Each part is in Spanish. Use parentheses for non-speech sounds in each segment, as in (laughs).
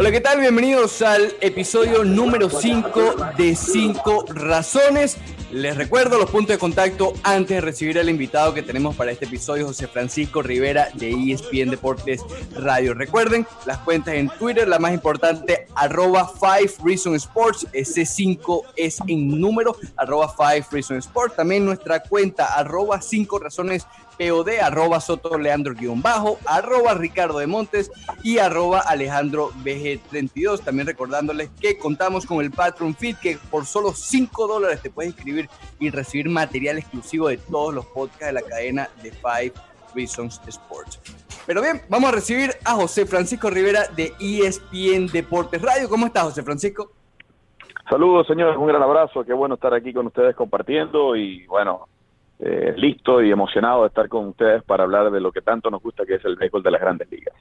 Hola, ¿qué tal? Bienvenidos al episodio número 5 de 5 razones. Les recuerdo los puntos de contacto antes de recibir al invitado que tenemos para este episodio, José Francisco Rivera de ESPN Deportes Radio. Recuerden las cuentas en Twitter, la más importante, arroba 5 Reason Sports, ese 5 es en número, arroba 5 Reason Sports. También nuestra cuenta, arroba 5 razones POD, arroba Soto Leandro guion bajo, arroba Ricardo de Montes y arroba Alejandro BG32. También recordándoles que contamos con el Patreon Feed que por solo 5 dólares te puedes inscribir y recibir material exclusivo de todos los podcasts de la cadena de Five Reasons Sports. Pero bien, vamos a recibir a José Francisco Rivera de ESPN Deportes Radio. ¿Cómo estás, José Francisco? Saludos, señores, un gran abrazo. Qué bueno estar aquí con ustedes compartiendo y bueno, eh, listo y emocionado de estar con ustedes para hablar de lo que tanto nos gusta, que es el béisbol de las grandes ligas.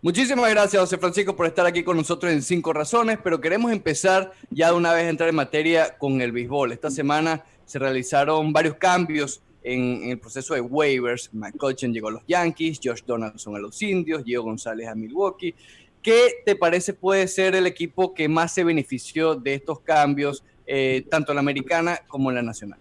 Muchísimas gracias, José Francisco, por estar aquí con nosotros en Cinco Razones, pero queremos empezar ya de una vez a entrar en materia con el béisbol. Esta semana se realizaron varios cambios en, el proceso de waivers. McCutcheon llegó a los Yankees, Josh Donaldson a los Indios, Diego González a Milwaukee. ¿Qué te parece puede ser el equipo que más se benefició de estos cambios, eh, tanto en la americana como en la nacional?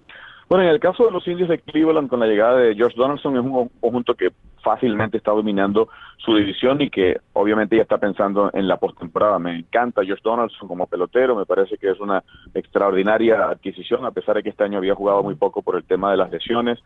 Bueno, en el caso de los indios de Cleveland, con la llegada de George Donaldson, es un conjunto que fácilmente está dominando su división y que obviamente ya está pensando en la postemporada. Me encanta George Donaldson como pelotero, me parece que es una extraordinaria adquisición, a pesar de que este año había jugado muy poco por el tema de las lesiones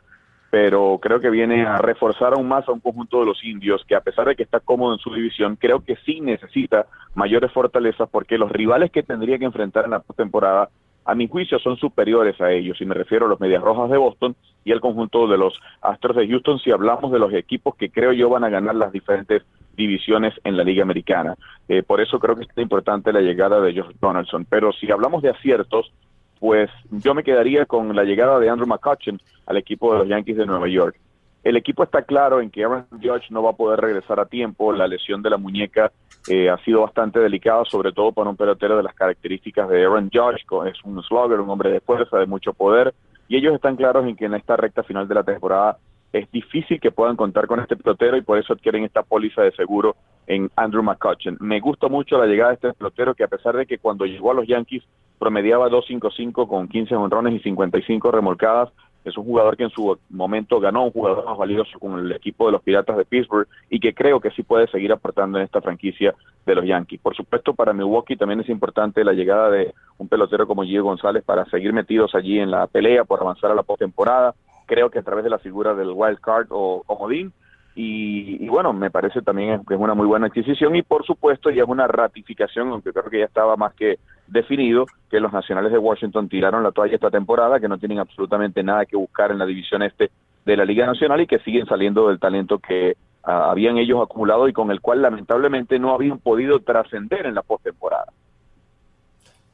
pero creo que viene a reforzar aún más a un conjunto de los indios que a pesar de que está cómodo en su división, creo que sí necesita mayores fortalezas porque los rivales que tendría que enfrentar en la postemporada a mi juicio son superiores a ellos, y me refiero a los Medias Rojas de Boston y el conjunto de los Astros de Houston, si hablamos de los equipos que creo yo van a ganar las diferentes divisiones en la Liga Americana. Eh, por eso creo que es importante la llegada de Josh Donaldson. Pero si hablamos de aciertos, pues yo me quedaría con la llegada de Andrew McCutcheon al equipo de los Yankees de Nueva York. El equipo está claro en que Aaron Judge no va a poder regresar a tiempo. La lesión de la muñeca eh, ha sido bastante delicada, sobre todo para un pelotero de las características de Aaron Judge. Es un slugger, un hombre de fuerza, de mucho poder. Y ellos están claros en que en esta recta final de la temporada es difícil que puedan contar con este pelotero y por eso adquieren esta póliza de seguro en Andrew McCutcheon. Me gusta mucho la llegada de este pelotero que a pesar de que cuando llegó a los Yankees promediaba 2.55 con 15 honrones y 55 remolcadas, es un jugador que en su momento ganó un jugador más valioso con el equipo de los Piratas de Pittsburgh y que creo que sí puede seguir aportando en esta franquicia de los Yankees. Por supuesto, para Milwaukee también es importante la llegada de un pelotero como Gio González para seguir metidos allí en la pelea por avanzar a la postemporada. Creo que a través de la figura del wild card o comodín y, bueno, me parece también que es una muy buena adquisición y por supuesto ya es una ratificación, aunque creo que ya estaba más que definido, que los nacionales de Washington tiraron la toalla esta temporada, que no tienen absolutamente nada que buscar en la división este de la Liga Nacional y que siguen saliendo del talento que ah, habían ellos acumulado y con el cual lamentablemente no habían podido trascender en la postemporada.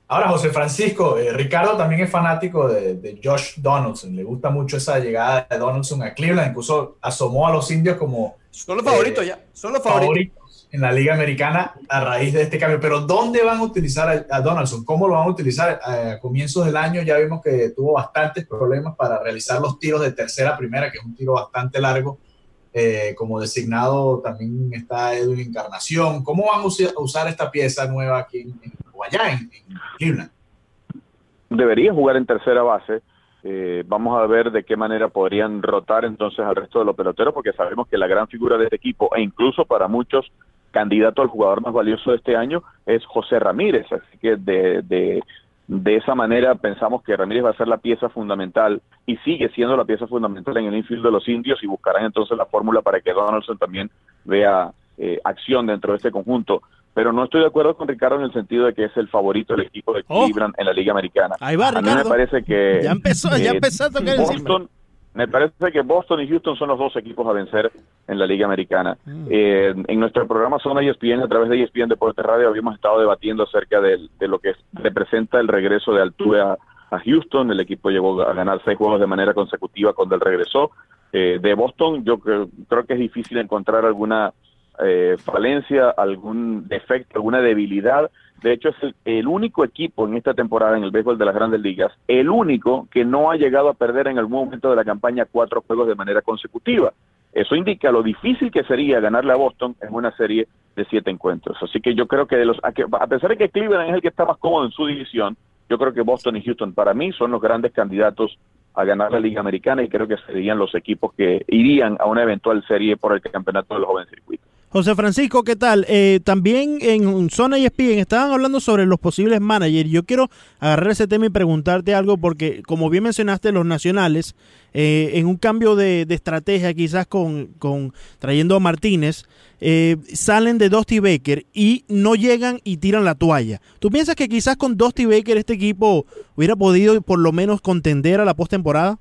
Ahora, José Francisco, eh, Ricardo también es fanático de, Josh Donaldson. Le gusta mucho esa llegada de Donaldson a Cleveland. Incluso asomó a los indios como. Son los favoritos eh, ya. Son los favoritos. en la Liga Americana a raíz de este cambio. Pero ¿dónde van a utilizar a, Donaldson? ¿Cómo lo van a utilizar? A comienzos del año ya vimos que tuvo bastantes problemas para realizar los tiros de tercera a primera, que es un tiro bastante largo. Eh, como designado también está Edwin Encarnación. ¿Cómo van a usar esta pieza nueva aquí en, allá en, Cleveland. Debería jugar en tercera base. Eh, vamos a ver de qué manera podrían rotar entonces al resto de los peloteros, porque sabemos que la gran figura de este equipo, e incluso para muchos candidato al jugador más valioso de este año, es José Ramírez. Así que de, de esa manera pensamos que Ramírez va a ser la pieza fundamental y sigue siendo la pieza fundamental en el infield de los indios y buscarán entonces la fórmula para que Donaldson también vea eh, acción dentro de este conjunto. Pero no estoy de acuerdo con Ricardo en el sentido de que es el favorito del equipo de oh. Cleveland en la Liga Americana. Ahí va, a mí me parece que ya empezó, ya eh, empezó a tocar Boston, me parece que Boston y Houston son los dos equipos a vencer en la Liga Americana. Mm. Eh, en nuestro programa Zona ESPN, a través de ESPN Deportes Radio, habíamos estado debatiendo acerca de, lo que representa el regreso de Altuve a, Houston. El equipo llegó a ganar seis juegos de manera consecutiva cuando él regresó. Eh, de Boston, yo creo, que es difícil encontrar alguna eh, falencia, algún defecto, alguna debilidad de hecho, es el, único equipo en esta temporada en el béisbol de las grandes ligas, el único que no ha llegado a perder en algún momento de la campaña cuatro juegos de manera consecutiva. Eso indica lo difícil que sería ganarle a Boston en una serie de siete encuentros. Así que yo creo que de los, a pesar de que Cleveland es el que está más cómodo en su división, yo creo que Boston y Houston para mí son los grandes candidatos a ganar la Liga Americana y creo que serían los equipos que irían a una eventual serie por el campeonato de los jóvenes circuitos. José Francisco, ¿qué tal? Eh, también en Zona ESPN estaban hablando sobre los posibles managers. Yo quiero agarrar ese tema y preguntarte algo porque, como bien mencionaste, los nacionales, eh, en un cambio de, estrategia quizás con, con, trayendo a Martínez, eh, salen de Dusty Baker y no llegan y tiran la toalla. ¿Tú piensas que quizás con Dusty Baker este equipo hubiera podido por lo menos contender a la postemporada?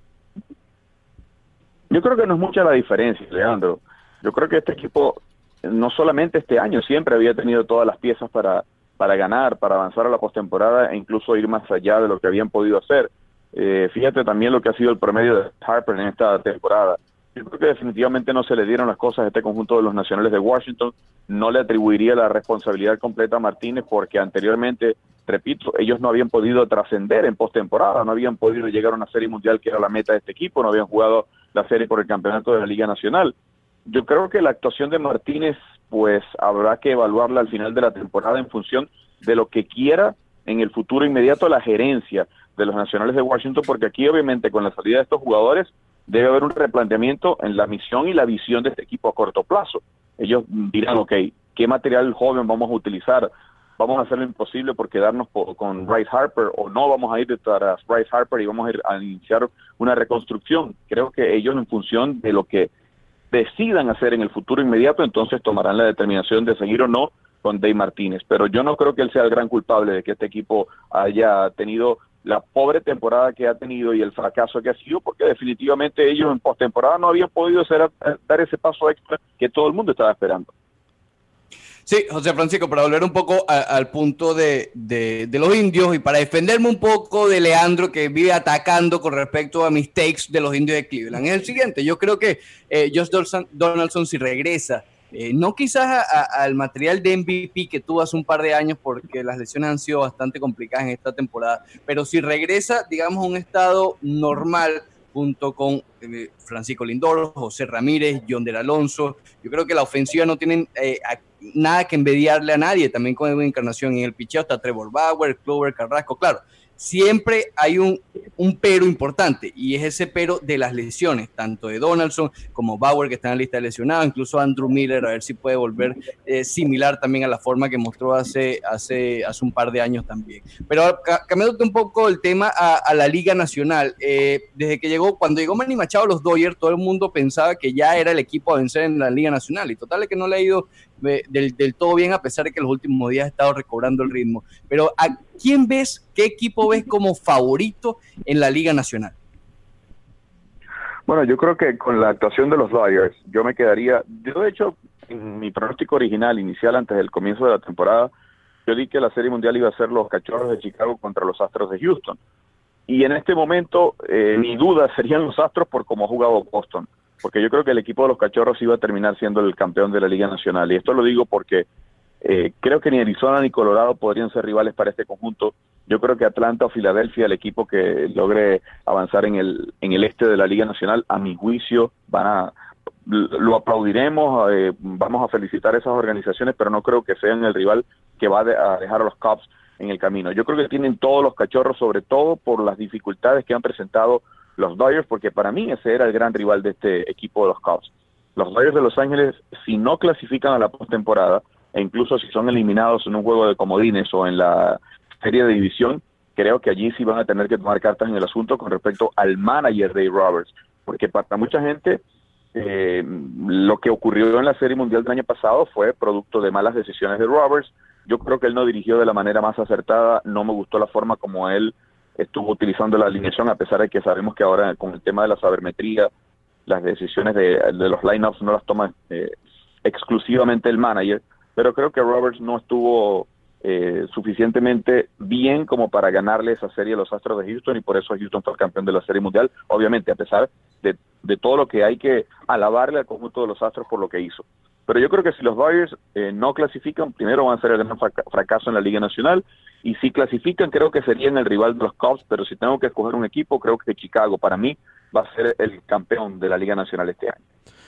Yo creo que no es mucha la diferencia, Leandro. Yo creo que este equipo no solamente este año, siempre había tenido todas las piezas para, para ganar, para avanzar a la postemporada e incluso ir más allá de lo que habían podido hacer. Eh, fíjate también lo que ha sido el promedio de Harper en esta temporada. Yo creo que definitivamente no se le dieron las cosas a este conjunto de los nacionales de Washington. No le atribuiría la responsabilidad completa a Martínez porque anteriormente, repito, ellos no habían podido trascender en postemporada, no habían podido llegar a una serie mundial que era la meta de este equipo, no habían jugado la serie por el campeonato de la Liga Nacional. Yo creo que la actuación de Martínez, pues habrá que evaluarla al final de la temporada en función de lo que quiera en el futuro inmediato la gerencia de los Nacionales de Washington, porque aquí obviamente con la salida de estos jugadores debe haber un replanteamiento en la misión y la visión de este equipo a corto plazo. Ellos dirán, ok, ¿qué material joven vamos a utilizar? Vamos a hacer lo imposible por quedarnos con Bryce Harper o no vamos a ir detrás de Bryce Harper y vamos a, ir a iniciar una reconstrucción. Creo que ellos en función de lo que decidan hacer en el futuro inmediato, entonces tomarán la determinación de seguir o no con Dave Martínez. Pero yo no creo que él sea el gran culpable de que este equipo haya tenido la pobre temporada que ha tenido y el fracaso que ha sido, porque definitivamente ellos en postemporada no habían podido hacer, dar ese paso extra que todo el mundo estaba esperando. Sí, José Francisco, para volver un poco al punto de, los indios y para defenderme un poco de Leandro que vive atacando con respecto a mis takes de los indios de Cleveland, es el siguiente. Yo creo que eh, Josh Donaldson, si regresa, eh, no quizás al material de MVP que tuvo hace un par de años porque las lesiones han sido bastante complicadas en esta temporada, pero si regresa, digamos, a un estado normal junto con eh, Francisco Lindor, José Ramírez, John del Alonso. Yo creo que la ofensiva no tienen eh, nada que envidiarle a nadie, también con encarnación en el picheo está Trevor Bauer, Clover Carrasco, claro siempre hay un, un, pero importante y es ese pero de las lesiones, tanto de Donaldson como Bauer que están en la lista de lesionados, incluso Andrew Miller, a ver si puede volver eh, similar también a la forma que mostró hace, hace, hace un par de años también. Pero cambiándote un poco el tema a, la Liga Nacional, eh, desde que llegó, cuando llegó Manny Machado a los Dodgers, todo el mundo pensaba que ya era el equipo a vencer en la Liga Nacional y total es que no le ha ido del, del, todo bien, a pesar de que los últimos días ha estado recobrando el ritmo. Pero ¿a quién ves, qué equipo (laughs) ves como favorito en la Liga Nacional? Bueno, yo creo que con la actuación de los Dodgers, yo me quedaría, yo de hecho, en mi pronóstico original, inicial antes del comienzo de la temporada, yo di que la Serie Mundial iba a ser los Cachorros de Chicago contra los Astros de Houston. Y en este momento, eh, mi duda (laughs) serían los Astros por cómo ha jugado Boston porque yo creo que el equipo de los Cachorros iba a terminar siendo el campeón de la Liga Nacional. Y esto lo digo porque eh, creo que ni Arizona ni Colorado podrían ser rivales para este conjunto. Yo creo que Atlanta o Filadelfia, el equipo que logre avanzar en el, en el este de la Liga Nacional, a mi juicio, van a lo aplaudiremos, eh, vamos a felicitar a esas organizaciones, pero no creo que sean el rival que va a dejar a los Cubs en el camino. Yo creo que tienen todos los cachorros, sobre todo por las dificultades que han presentado los Dodgers, porque para mí ese era el gran rival de este equipo de los Cubs. Los Dodgers de Los Ángeles, si no clasifican a la postemporada, e incluso si son eliminados en un juego de comodines o en la serie de división, creo que allí sí van a tener que tomar cartas en el asunto con respecto al manager de Roberts, porque para mucha gente eh, lo que ocurrió en la Serie Mundial del año pasado fue producto de malas decisiones de Roberts. Yo creo que él no dirigió de la manera más acertada, no me gustó la forma como él estuvo utilizando la alineación, a pesar de que sabemos que ahora con el tema de la sabermetría, las decisiones de, los lineups no las toma eh, exclusivamente el manager, pero creo que Roberts no estuvo eh, suficientemente bien como para ganarle esa serie a los Astros de Houston y por eso Houston fue el campeón de la Serie Mundial, obviamente a pesar de, todo lo que hay que alabarle al conjunto de los Astros por lo que hizo. Pero yo creo que si los Dodgers eh, no clasifican, primero van a ser el gran fracaso en la Liga Nacional y si clasifican creo que serían el rival de los Cubs, pero si tengo que escoger un equipo creo que Chicago para mí va a ser el campeón de la Liga Nacional este año.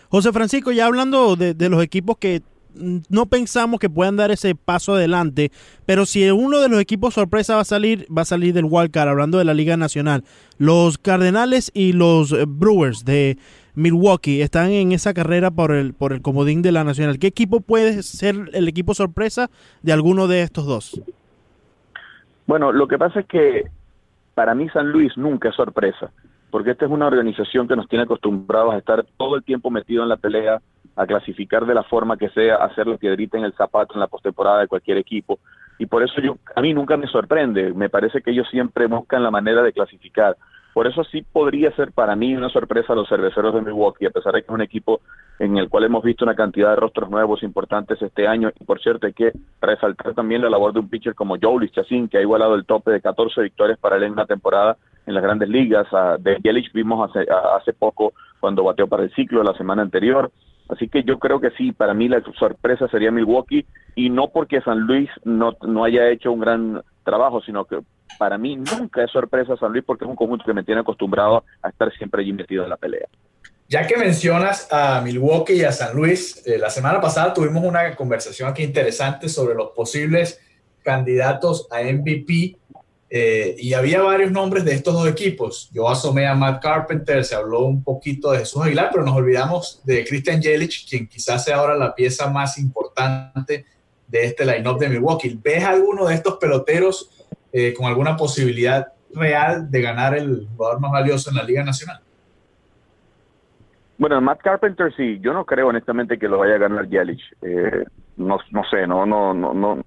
José Francisco, ya hablando de, de los equipos que no pensamos que puedan dar ese paso adelante, pero si uno de los equipos sorpresa va a salir, va a salir del wildcard, hablando de la Liga Nacional. Los Cardenales y los Brewers de Milwaukee están en esa carrera por el, por el comodín de la Nacional. ¿Qué equipo puede ser el equipo sorpresa de alguno de estos dos? Bueno, lo que pasa es que para mí San Luis nunca es sorpresa, porque esta es una organización que nos tiene acostumbrados a estar todo el tiempo metido en la pelea a clasificar de la forma que sea, hacer la piedrita en el zapato en la postemporada de cualquier equipo. Y por eso yo, a mí nunca me sorprende, me parece que ellos siempre buscan la manera de clasificar. Por eso sí podría ser para mí una sorpresa los cerveceros de Milwaukee, a pesar de que es un equipo en el cual hemos visto una cantidad de rostros nuevos importantes este año. Y por cierto, hay que resaltar también la labor de un pitcher como Joe Chacín, que ha igualado el tope de 14 victorias para él en una temporada en las grandes ligas. De Yelich vimos hace, hace poco cuando bateó para el ciclo la semana anterior. Así que yo creo que sí, para mí la sorpresa sería Milwaukee y no porque San Luis no, no haya hecho un gran trabajo, sino que para mí nunca es sorpresa San Luis porque es un conjunto que me tiene acostumbrado a estar siempre allí metido en la pelea. Ya que mencionas a Milwaukee y a San Luis, eh, la semana pasada tuvimos una conversación aquí interesante sobre los posibles candidatos a MVP eh, y había varios nombres de estos dos equipos. Yo asomé a Matt Carpenter, se habló un poquito de Jesús Aguilar, pero nos olvidamos de Christian Yelich, quien quizás sea ahora la pieza más importante de este line-up de Milwaukee. ¿Ves alguno de estos peloteros eh, con alguna posibilidad real de ganar el jugador más valioso en la Liga Nacional? Bueno, Matt Carpenter sí, yo no creo honestamente que lo vaya a ganar Yelich. Eh, no, no sé, no, no, no, no,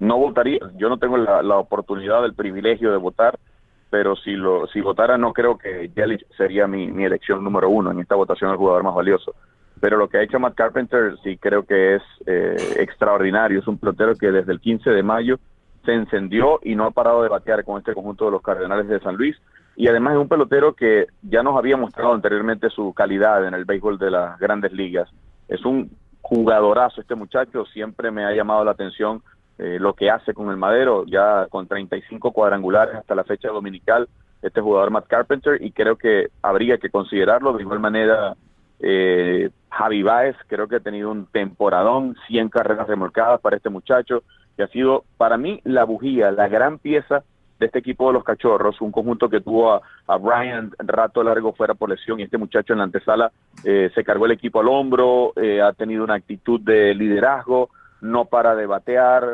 no votaría. Yo no tengo la, oportunidad, el privilegio de votar, pero si lo si votara no creo que Yelich sería mi, mi elección número uno en esta votación al jugador más valioso. Pero lo que ha hecho Matt Carpenter sí creo que es eh, extraordinario. Es un pelotero que desde el 15 de mayo se encendió y no ha parado de batear con este conjunto de los Cardenales de San Luis. Y además es un pelotero que ya nos había mostrado anteriormente su calidad en el béisbol de las grandes ligas. Es un jugadorazo este muchacho, siempre me ha llamado la atención eh, lo que hace con el Madero, ya con 35 cuadrangulares hasta la fecha dominical, este jugador Matt Carpenter, y creo que habría que considerarlo. De igual manera, eh, Javi Baez, creo que ha tenido un temporadón, 100 carreras remolcadas para este muchacho, que ha sido para mí la bujía, la gran pieza de este equipo de los cachorros, un conjunto que tuvo a, a Brian rato largo fuera por lesión y este muchacho en la antesala eh, se cargó el equipo al hombro, ha tenido una actitud de liderazgo, no para de batear,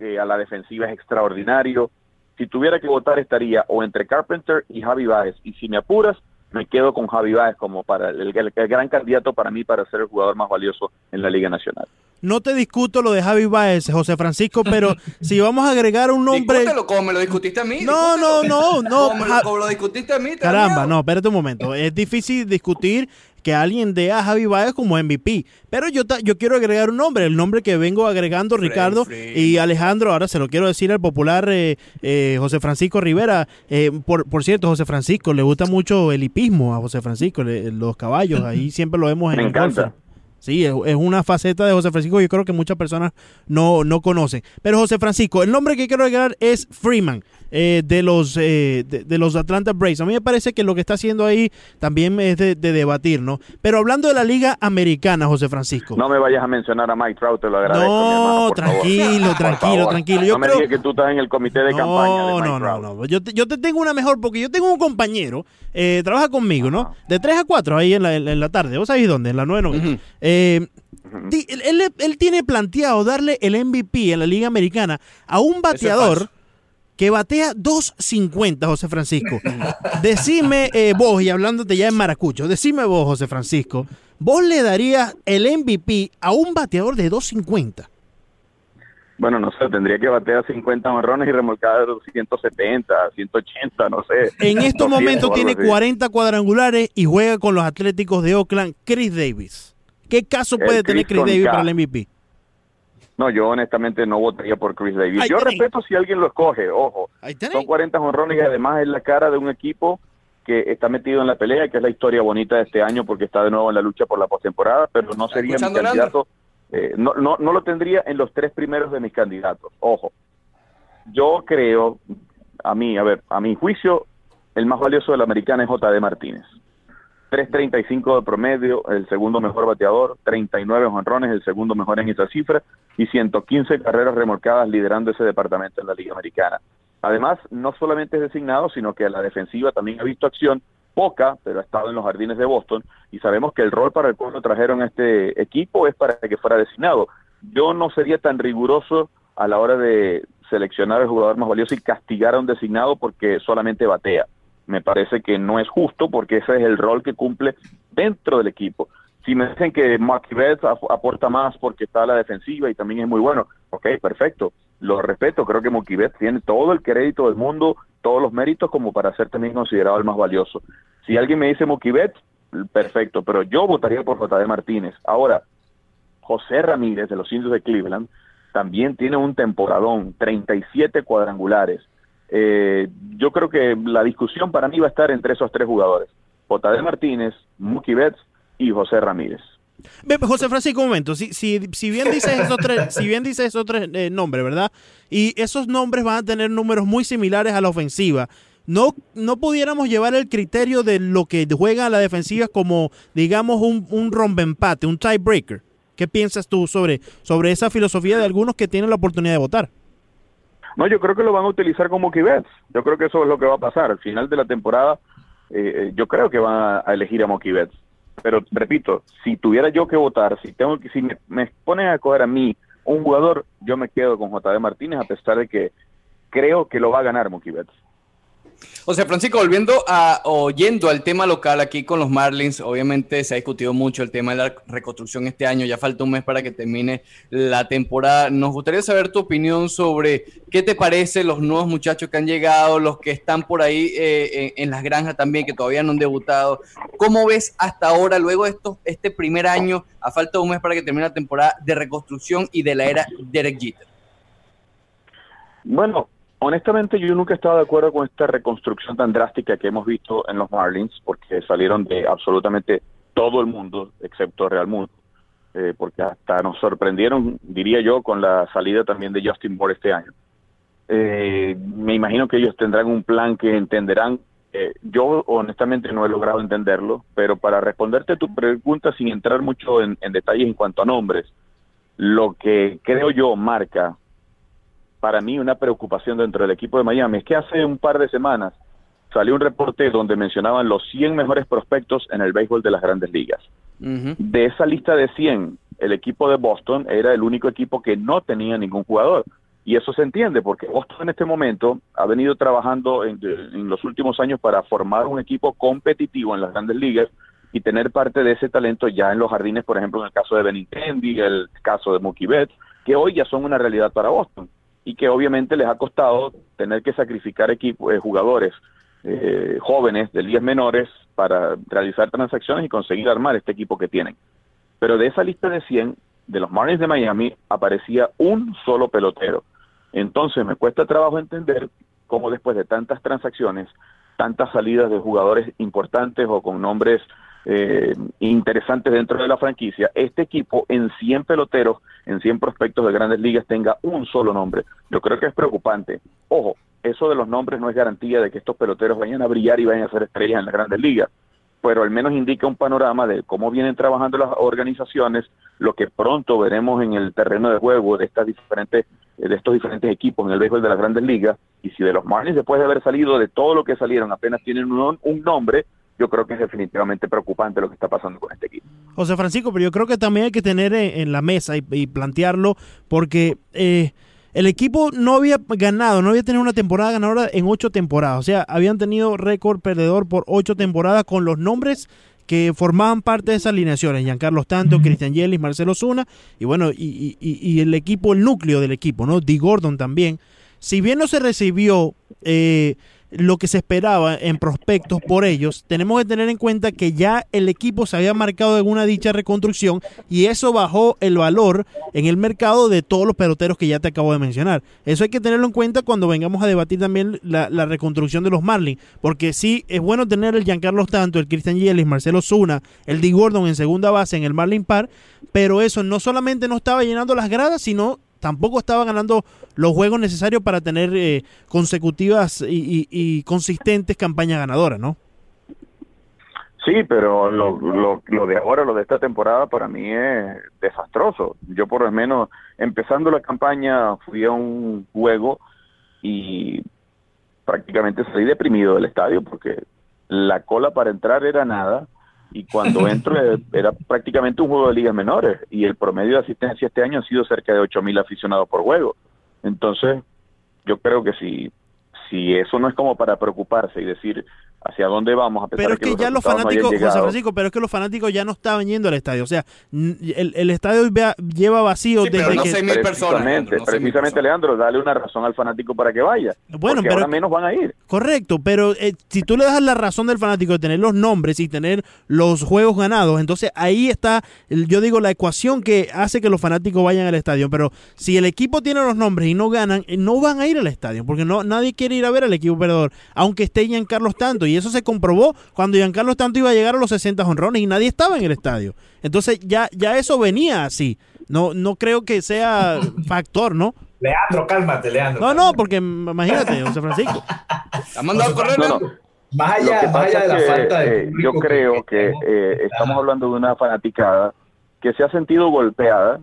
eh, a la defensiva es extraordinario. Si tuviera que votar estaría o entre Carpenter y Javi Baez. Y si me apuras, me quedo con Javi Baez como para el, gran candidato para mí para ser el jugador más valioso en la Liga Nacional. No te discuto lo de Javi Baez, José Francisco, pero (laughs) si vamos a agregar un nombre. Discútelo como me lo discutiste a mí. No, no, no, no. Como, lo, discutiste a mí. Caramba, no, espérate un momento. Es difícil discutir que alguien dé a Javi Baez como MVP. Pero yo, yo quiero agregar un nombre, el nombre que vengo agregando Ricardo y Alejandro, ahora se lo quiero decir al popular eh, eh, José Francisco Rivera. Eh, por, por, cierto, José Francisco, le gusta mucho el hipismo a José Francisco, los caballos, ahí (laughs) siempre lo vemos en el encanta. Sí, es, una faceta de José Francisco que yo creo que muchas personas no, no conocen. Pero José Francisco, el nombre que quiero agregar es Freeman. Eh, de los eh, de, los Atlanta Braves. A mí me parece que lo que está haciendo ahí también es de, debatir, ¿no? Pero hablando de la Liga Americana, José Francisco. No me vayas a mencionar a Mike Trout, te lo agradezco. No, tranquilo, (laughs) tranquilo, tranquilo. Yo no me digas que tú estás en el comité de campaña. De no, no, no. Yo te, yo te tengo una mejor, porque yo tengo un compañero, eh, trabaja conmigo, ¿no? De 3 a 4 ahí en la, en la tarde. ¿Vos sabés dónde? En la 9 él, él, tiene planteado darle el MVP en la Liga Americana a un bateador que batea 2.50, José Francisco. Decime eh, vos, y hablándote ya en maracucho, decime vos, José Francisco, ¿vos le darías el MVP a un bateador de 2.50? Bueno, no sé, tendría que batear 50 marrones y remolcar 170, 180, no sé. En estos momentos tiene 40 cuadrangulares y juega con los Atléticos de Oakland, Chris Davis. ¿Qué caso puede tener Chris Davis para el MVP? No, yo honestamente no votaría por Chris Davis. yo respeto si alguien lo escoge, ojo. Son 40 honrones y además es la cara de un equipo que está metido en la pelea, que es la historia bonita de este año porque está de nuevo en la lucha por la postemporada, pero no sería mi candidato. Eh, no, no, no lo tendría en los tres primeros de mis candidatos. Ojo, yo creo, a mí, a ver, a mi juicio, el más valioso de la americana es J.D. Martínez. 3.35 de promedio, el segundo mejor bateador, 39 honrones, el segundo mejor en esa cifra, y 115 carreras remolcadas liderando ese departamento en la Liga Americana. Además, no solamente es designado, sino que la defensiva también ha visto acción, poca, pero ha estado en los jardines de Boston, y sabemos que el rol para el cual lo trajeron a este equipo es para que fuera designado. Yo no sería tan riguroso a la hora de seleccionar al jugador más valioso y castigar a un designado porque solamente batea me parece que no es justo porque ese es el rol que cumple dentro del equipo. Si me dicen que Marky aporta más porque está a la defensiva y también es muy bueno, ok, perfecto, lo respeto, creo que Mookie tiene todo el crédito del mundo, todos los méritos como para ser también considerado el más valioso. Si alguien me dice Mookie perfecto, pero yo votaría por J.D. Martínez. Ahora, José Ramírez de los Indios de Cleveland también tiene un temporadón, 37 cuadrangulares, eh, yo creo que la discusión para mí va a estar entre esos tres jugadores, J.D. Martínez, Mookie Betts y José Ramírez. José Francisco, un momento, si, si, si bien dices esos tres, (laughs) si bien dices esos tres eh, nombres, ¿verdad? Y esos nombres van a tener números muy similares a la ofensiva. No, no pudiéramos llevar el criterio de lo que juega la defensiva como, digamos, un, un rompempate, un tiebreaker. ¿Qué piensas tú sobre, sobre esa filosofía de algunos que tienen la oportunidad de votar? No, yo creo que lo van a utilizar como Kibets. Yo creo que eso es lo que va a pasar. Al final de la temporada, eh, eh, yo creo que van a elegir a Betts. Pero repito, si tuviera yo que votar, si tengo que, si me, me ponen a coger a mí un jugador, yo me quedo con JD Martínez a pesar de que creo que lo va a ganar Betts. O sea, Francisco, volviendo a, oyendo al tema local aquí con los Marlins, obviamente se ha discutido mucho el tema de la reconstrucción este año, ya falta un mes para que termine la temporada. Nos gustaría saber tu opinión sobre qué te parece los nuevos muchachos que han llegado, los que están por ahí eh, en, las granjas también, que todavía no han debutado. ¿Cómo ves hasta ahora, luego de este primer año, a falta de un mes para que termine la temporada de reconstrucción y de la era Derek Jeter? Bueno, Honestamente, yo nunca he estado de acuerdo con esta reconstrucción tan drástica que hemos visto en los Marlins, porque salieron de absolutamente todo el mundo, excepto Real Mundo, eh, porque hasta nos sorprendieron, diría yo, con la salida también de Justin Moore este año. Eh, me imagino que ellos tendrán un plan que entenderán. Eh, yo honestamente no he logrado entenderlo, pero para responderte tu pregunta sin entrar mucho en detalles en cuanto a nombres, lo que creo yo marca para mí una preocupación dentro del equipo de Miami es que hace un par de semanas salió un reporte donde mencionaban los 100 mejores prospectos en el béisbol de las grandes ligas. De esa lista de 100, el equipo de Boston era el único equipo que no tenía ningún jugador. Y eso se entiende porque Boston en este momento ha venido trabajando en, los últimos años para formar un equipo competitivo en las grandes ligas y tener parte de ese talento ya en los jardines, por ejemplo, en el caso de Benintendi, el caso de Mookie Betts, que hoy ya son una realidad para Boston y que obviamente les ha costado tener que sacrificar equipos, eh, jugadores eh, jóvenes de ligas menores para realizar transacciones y conseguir armar este equipo que tienen. Pero de esa lista de 100, de los Marlins de Miami, aparecía un solo pelotero. Entonces me cuesta trabajo entender cómo después de tantas transacciones, tantas salidas de jugadores importantes o con nombres eh, interesantes dentro de la franquicia, este equipo en 100 peloteros, en 100 prospectos de grandes ligas tenga un solo nombre. Yo creo que es preocupante. Ojo, eso de los nombres no es garantía de que estos peloteros vayan a brillar y vayan a ser estrellas en las grandes ligas, pero al menos indica un panorama de cómo vienen trabajando las organizaciones, lo que pronto veremos en el terreno de juego de estas diferentes de estos diferentes equipos en el béisbol de las grandes ligas y si de los Marlins después de haber salido de todo lo que salieron apenas tienen un, un nombre yo creo que es definitivamente preocupante lo que está pasando con este equipo. José Francisco, pero yo creo que también hay que tener en, la mesa y, plantearlo porque... Eh, el equipo no había ganado, no había tenido una temporada ganadora en ocho temporadas. O sea, habían tenido récord perdedor por ocho temporadas con los nombres que formaban parte de esas alineaciones. Giancarlo Tanto, Cristian Yelis, Marcelo Zuna y bueno, y, y, el equipo, el núcleo del equipo, ¿no? Di Gordon también. Si bien no se recibió eh, lo que se esperaba en prospectos por ellos, tenemos que tener en cuenta que ya el equipo se había marcado en una dicha reconstrucción y eso bajó el valor en el mercado de todos los peloteros que ya te acabo de mencionar. Eso hay que tenerlo en cuenta cuando vengamos a debatir también la, reconstrucción de los Marlins, porque sí es bueno tener el Giancarlo Tanto, el Christian Yelis, Marcelo Zuna, el D. Gordon en segunda base en el Marlin Park, pero eso no solamente no estaba llenando las gradas, sino tampoco estaba ganando los juegos necesarios para tener eh, consecutivas y, consistentes campañas ganadoras, ¿no? Sí, pero lo, lo, lo, de ahora, lo de esta temporada, para mí es desastroso. Yo por lo menos, empezando la campaña, fui a un juego y prácticamente salí deprimido del estadio porque la cola para entrar era nada y cuando (laughs) entro era prácticamente un juego de ligas menores y el promedio de asistencia este año ha sido cerca de 8.000 aficionados por juego. Entonces, yo creo que si, si eso no es como para preocuparse y decir, hacia dónde vamos a pero es que, ya los fanáticos José Francisco pero es que los fanáticos ya no estaban yendo al estadio. O sea el, el estadio lleva vacío desde pero no que mil personas precisamente, precisamente Leandro dale una razón al fanático para que vaya bueno pero ahora menos van a ir. Correcto pero eh, si tú le das la razón del fanático de tener los nombres y tener los juegos ganados entonces ahí está yo digo la ecuación que hace que los fanáticos vayan al estadio. Pero si el equipo tiene los nombres y no ganan eh, no van a ir al estadio porque no nadie quiere ir a ver al equipo perdedor aunque esté Carlos tanto y eso se comprobó cuando Giancarlo Tanto iba a llegar a los 60 honrones y nadie estaba en el estadio. Entonces ya, ya eso venía así. No, no creo que sea factor, ¿no? Leandro, cálmate, Leandro. No, no, porque imagínate, José Francisco. ¿Ha mandado a correr? No, Más allá, de la falta de. Eh, yo creo que eh, estamos hablando de una fanaticada que se ha sentido golpeada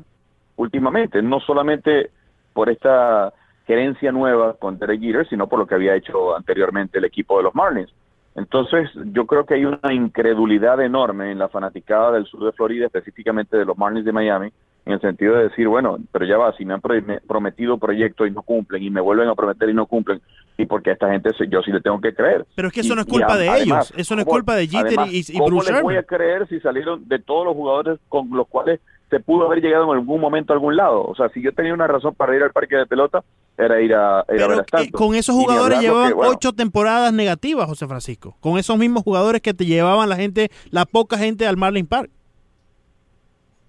últimamente, no solamente por esta gerencia nueva con Derek Jeter, sino por lo que había hecho anteriormente el equipo de los Marlins. Entonces, yo creo que hay una incredulidad enorme en la fanaticada del sur de Florida, específicamente de los Marlins de Miami, en el sentido de decir, bueno, pero ya va, si me han prometido proyectos y no cumplen, y me vuelven a prometer y no cumplen, y porque a esta gente yo sí le tengo que creer. Pero es que eso no es culpa de ellos, eso no es culpa de Jeter y, y ¿Cómo les voy a creer si salieron de todos los jugadores con los cuales se pudo haber llegado en algún momento a algún lado. O sea, si yo tenía una razón para ir al parque de pelota, era ir a, ver a eh, Con esos jugadores llevaban ocho temporadas negativas, José Francisco. Con esos mismos jugadores que te llevaban la gente, la poca gente al Marlin Park.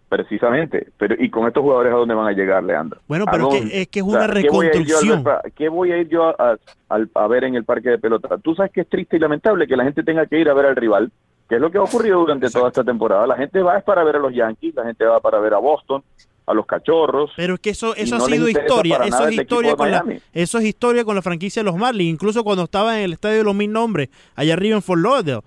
Precisamente, pero ¿y con estos jugadores a dónde van a llegar, Leandro? Bueno, pero es que es una reconstrucción. ¿Qué voy a ir yo a, a, ver en el parque de pelota? Tú sabes que es triste y lamentable que la gente tenga que ir a ver al rival que es lo que ha ocurrido durante toda esta temporada. La gente va es para ver a los Yankees, la gente va para ver a Boston, a los cachorros. Pero es que eso, eso ha sido historia, eso es historia con la, eso es historia con la franquicia de los Marlins, incluso cuando estaba en el estadio de los mil nombres, allá arriba en Fort Lauderdale.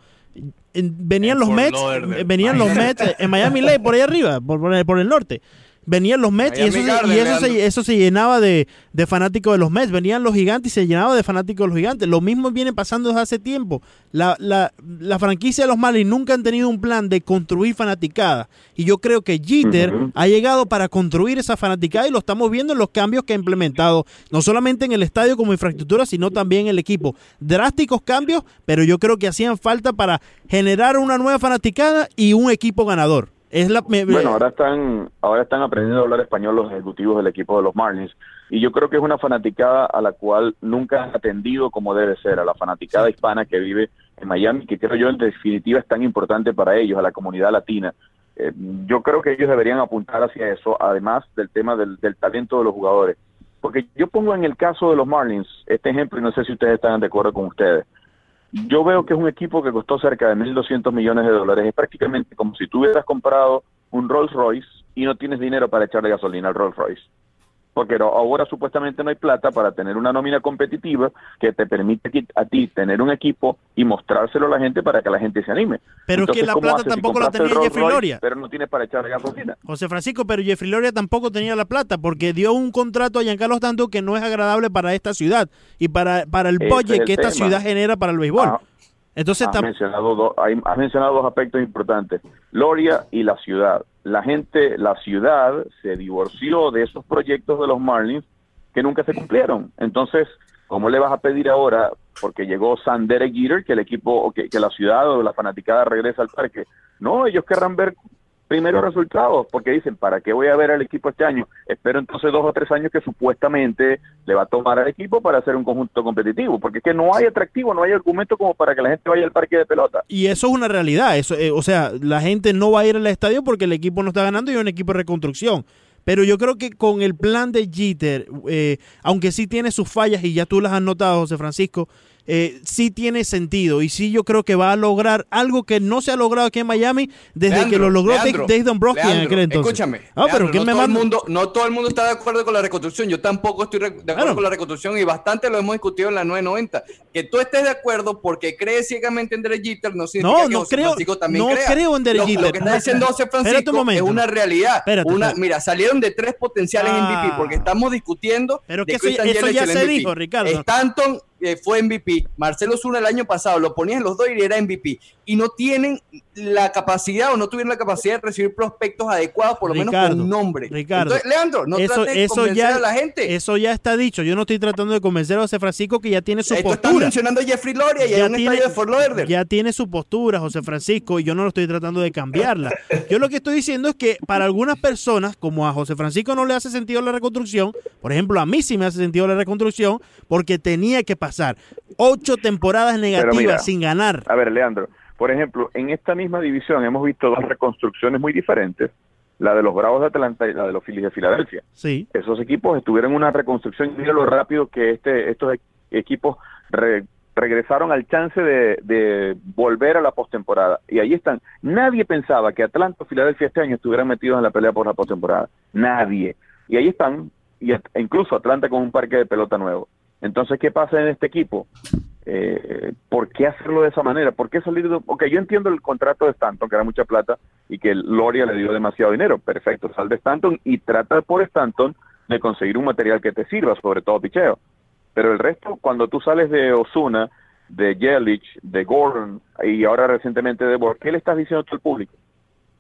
Venían los Mets, venían los Mets en Miami Lake por ahí arriba, por, por el norte venían los Mets y, eso, se, y eso, se, eso, se, llenaba de, de, fanáticos de los Mets. Venían los gigantes y se llenaba de fanáticos de los gigantes. Lo mismo viene pasando desde hace tiempo. La, la, la franquicia de los Marlins nunca han tenido un plan de construir fanaticada. Y yo creo que Jeter ha llegado para construir esa fanaticada y lo estamos viendo en los cambios que ha implementado, no solamente en el estadio como infraestructura, sino también en el equipo. Drásticos cambios, pero yo creo que hacían falta para generar una nueva fanaticada y un equipo ganador bueno, ahora están, ahora están aprendiendo a hablar español los ejecutivos del equipo de los Marlins y yo creo que es una fanaticada a la cual nunca han atendido como debe ser, a la fanaticada hispana que vive en Miami, que creo yo en definitiva es tan importante para ellos, a la comunidad latina. Eh, yo creo que ellos deberían apuntar hacia eso, además del tema del, del talento de los jugadores. Porque yo pongo en el caso de los Marlins este ejemplo y no sé si ustedes están de acuerdo con ustedes. Yo veo que es un equipo que costó cerca de 1.200 millones de dólares. Es prácticamente como si tú hubieras comprado un Rolls Royce y no tienes dinero para echarle gasolina al Rolls Royce porque ahora supuestamente no hay plata para tener una nómina competitiva que te permite a ti tener un equipo y mostrárselo a la gente para que la gente se anime. Pero es que la plata tampoco la tenía Jeffrey Loria. Pero no tienes para echar gasolina. José Francisco, pero Jeffrey Loria tampoco tenía la plata porque dio un contrato a Giancarlo Tanto que no es agradable para esta ciudad y para, para el budget que esta ciudad genera para el béisbol. Ah, Entonces, has mencionado, has mencionado dos aspectos importantes, Loria y la ciudad la gente, la ciudad se divorció de esos proyectos de los Marlins que nunca se cumplieron. Entonces, ¿cómo le vas a pedir ahora, porque llegó Sander Jeter, que el equipo, que, que la ciudad o la fanaticada regresa al parque? No, ellos querrán ver primeros resultados, porque dicen, ¿para qué voy a ver al equipo este año? Espero entonces dos o tres años que supuestamente le va a tomar al equipo para hacer un conjunto competitivo, porque es que no hay atractivo, no hay argumento como para que la gente vaya al parque de pelota. Y eso es una realidad, eso, eh, o sea, la gente no va a ir al estadio porque el equipo no está ganando y es un equipo de reconstrucción. Pero yo creo que con el plan de Jeter, eh, aunque sí tiene sus fallas y ya tú las has notado, José Francisco, eh, sí tiene sentido y sí yo creo que va a lograr algo que no se ha logrado aquí en Miami desde que lo logró Dave Dombrowski en aquel entonces. Escúchame, ah, pero no, todo el mundo, no todo el mundo está de acuerdo con la reconstrucción. Yo tampoco estoy de acuerdo con la reconstrucción y bastante lo hemos discutido en la 990. Que tú estés de acuerdo porque crees ciegamente en Derek Jeter no significa no, no que creo, también no creo en Derek Jeter. Lo que está diciendo José Francisco es una realidad. una, mira, salieron de tres potenciales MVP ah. porque estamos discutiendo. Pero que eso, eso ya se dijo, Ricardo. Stanton fue MVP. Marcelo Zuna el año pasado lo ponías en los dos y era MVP. Y no tienen la capacidad o no tuvieron la capacidad de recibir prospectos adecuados, por lo menos con nombre. Ricardo, Leandro, no eso, de convencer ya, a la gente. Eso ya está dicho. Yo no estoy tratando de convencer a José Francisco que ya tiene su postura. Estás mencionando a Jeffrey Loria y ya un tiene, de Fort Lauderdale. Ya tiene su postura, José Francisco, y yo no lo estoy tratando de cambiarla. Yo lo que estoy diciendo es que para algunas personas, como a José Francisco no le hace sentido la reconstrucción, por ejemplo, a mí sí me hace sentido la reconstrucción, porque tenía que pasar ocho temporadas negativas sin ganar. A ver, Leandro, por ejemplo, en esta misma división hemos visto dos reconstrucciones muy diferentes, la de los Bravos de Atlanta y la de los Phillies de Filadelfia. Sí. Esos equipos estuvieron en una reconstrucción y mira lo rápido que este, estos equipos regresaron al chance de, de volver a la postemporada. Y ahí están. Nadie pensaba que Atlanta o Filadelfia este año estuvieran metidos en la pelea por la postemporada. Nadie. Y ahí están, y incluso Atlanta con un parque de pelota nuevo. Entonces, ¿qué pasa en este equipo? Eh, ¿Por qué hacerlo de esa manera? ¿Por qué salir de.? Ok, yo entiendo el contrato de Stanton, que era mucha plata y que Loria le dio demasiado dinero. Perfecto, sal de Stanton y trata por Stanton de conseguir un material que te sirva, sobre todo picheo. Pero el resto, cuando tú sales de Osuna, de Yelich, de Gordon y ahora recientemente de Borg, ¿qué le estás diciendo tú al público?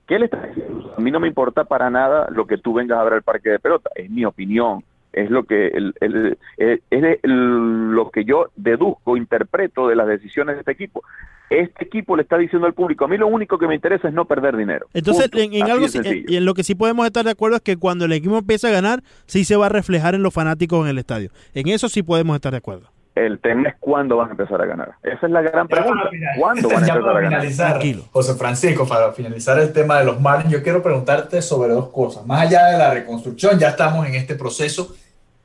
¿Qué le estás diciendo? A mí no me importa para nada lo que tú vengas a ver al parque de pelota, es mi opinión es lo que el, el, es lo que yo deduzco, interpreto de las decisiones de este equipo. Este equipo le está diciendo al público, a mí lo único que me interesa es no perder dinero. Entonces, en, algo y en lo que sí podemos estar de acuerdo es que cuando el equipo empieza a ganar, sí se va a reflejar en los fanáticos en el estadio. En eso sí podemos estar de acuerdo. El tema es cuándo van a empezar a ganar. Esa es la gran pregunta. ¿Cuándo van a empezar a ganar? Tranquilo. José Francisco, para finalizar el tema de los Marlins, yo quiero preguntarte sobre dos cosas. Más allá de la reconstrucción, ya estamos en este proceso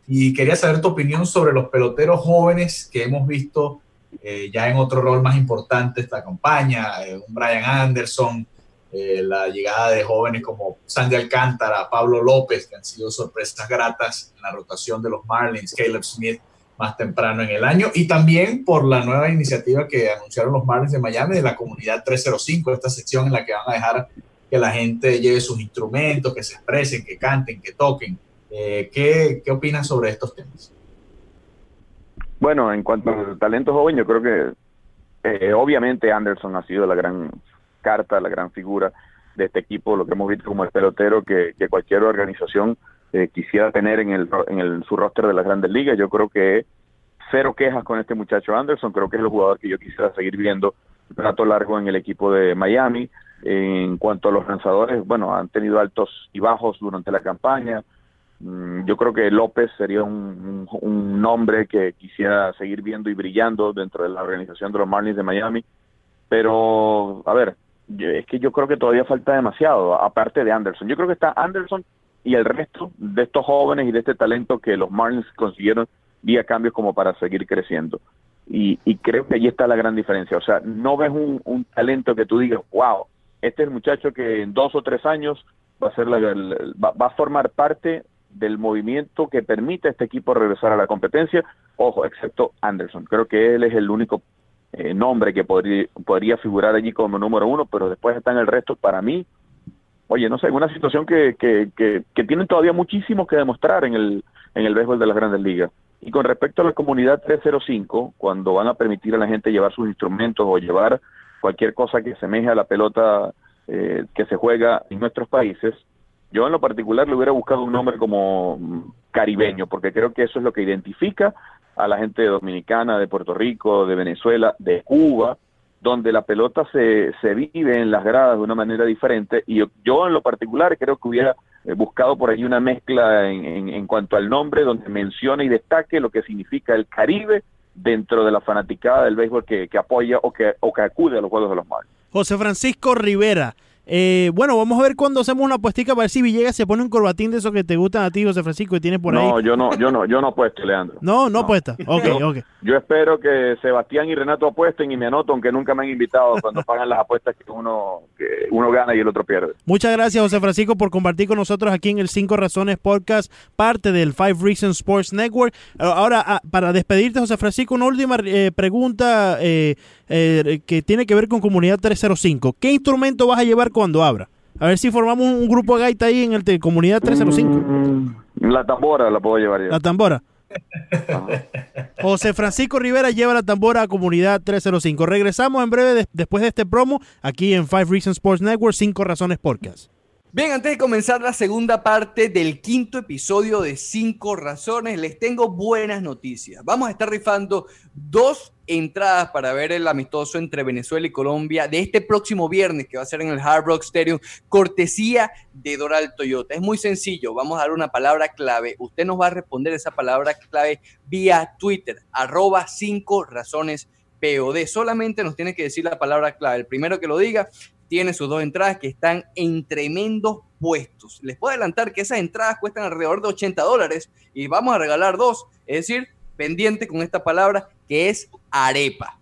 y quería saber tu opinión sobre los peloteros jóvenes que hemos visto eh, ya en otro rol más importante esta campaña, eh, un Brian Anderson, eh, la llegada de jóvenes como Sandy Alcántara, Pablo López, que han sido sorpresas gratas en la rotación de los Marlins, Caleb Smith más temprano en el año, y también por la nueva iniciativa que anunciaron los Marlins de Miami de la comunidad 305, esta sección en la que van a dejar que la gente lleve sus instrumentos, que se expresen, que canten, que toquen. Eh, ¿qué, ¿Qué opinas sobre estos temas? Bueno, en cuanto al talento joven, yo creo que eh, obviamente Anderson ha sido la gran carta, la gran figura de este equipo, lo que hemos visto como el pelotero que, cualquier organización eh, quisiera tener en, el, en el, su roster de las grandes ligas. Yo creo que cero quejas con este muchacho Anderson, creo que es el jugador que yo quisiera seguir viendo un rato largo en el equipo de Miami. En cuanto a los lanzadores, bueno, han tenido altos y bajos durante la campaña. Mm, yo creo que López sería un, nombre que quisiera seguir viendo y brillando dentro de la organización de los Marlins de Miami. Pero, a ver, es que yo creo que todavía falta demasiado, aparte de Anderson. Yo creo que está Anderson y el resto de estos jóvenes y de este talento que los Marlins consiguieron vía cambios como para seguir creciendo. Y, creo que allí está la gran diferencia. O sea, no ves un, talento que tú digas, wow, este es el muchacho que en dos o tres años va a ser va a formar parte del movimiento que permite a este equipo regresar a la competencia, ojo, excepto Anderson. Creo que él es el único eh, nombre que podría, podría figurar allí como número uno, pero después están el resto, para mí, oye, no sé, una situación que, que, que, tienen todavía muchísimo que demostrar en el, en el béisbol de las grandes ligas. Y con respecto a la comunidad 305, cuando van a permitir a la gente llevar sus instrumentos o llevar cualquier cosa que semeje a la pelota eh, que se juega en nuestros países, Yo en lo particular le hubiera buscado un nombre como mm, caribeño, porque creo que eso es lo que identifica a la gente dominicana, de Puerto Rico, de Venezuela, de Cuba, donde la pelota se, se vive en las gradas de una manera diferente. Y yo, en lo particular creo que hubiera eh, buscado por ahí una mezcla en, en, cuanto al nombre, donde mencione y destaque lo que significa el Caribe dentro de la fanaticada del béisbol que, que apoya o que, o que acude a los Juegos de los Mares. José Francisco Rivera, eh, bueno, vamos a ver cuando hacemos una apuestica para ver si Villegas se pone un corbatín de esos que te gustan a ti, José Francisco, y tiene por ahí. No, yo no, yo no, yo no apuesto, Leandro. No, no, apuesta. (laughs) Ok, yo, ok. Yo espero que Sebastián y Renato apuesten y me anoto, aunque nunca me han invitado cuando pagan las apuestas que uno, que uno gana y el otro pierde. Muchas gracias, José Francisco, por compartir con nosotros aquí en el Cinco Razones Podcast, parte del Five Reasons Sports Network. Ahora, ah, para despedirte, José Francisco, una última eh, pregunta eh, eh, que tiene que ver con Comunidad 305. ¿Qué instrumento vas a llevar cuando abra? A ver si formamos un grupo de gaita ahí en el de Comunidad 305. Mm, la tambora la puedo llevar yo. La tambora. José Francisco Rivera lleva la tambora a Comunidad 305. Regresamos en breve después de este promo aquí en Five Reasons Sports Network, 5 Razones Podcast. Bien, antes de comenzar la segunda parte del quinto episodio de Cinco Razones, les tengo buenas noticias. Vamos a estar rifando dos entradas para ver el amistoso entre Venezuela y Colombia de este próximo viernes, que va a ser en el Hard Rock Stadium, cortesía de Doral Toyota. Es muy sencillo, vamos a dar una palabra clave. Usted nos va a responder esa palabra clave vía Twitter, arroba cinco razones POD. Solamente nos tiene que decir la palabra clave. El primero que lo diga tiene sus dos entradas que están en tremendos puestos. Les puedo adelantar que esas entradas cuestan alrededor de 80 dólares y vamos a regalar dos, es decir, pendiente con esta palabra que es arepa.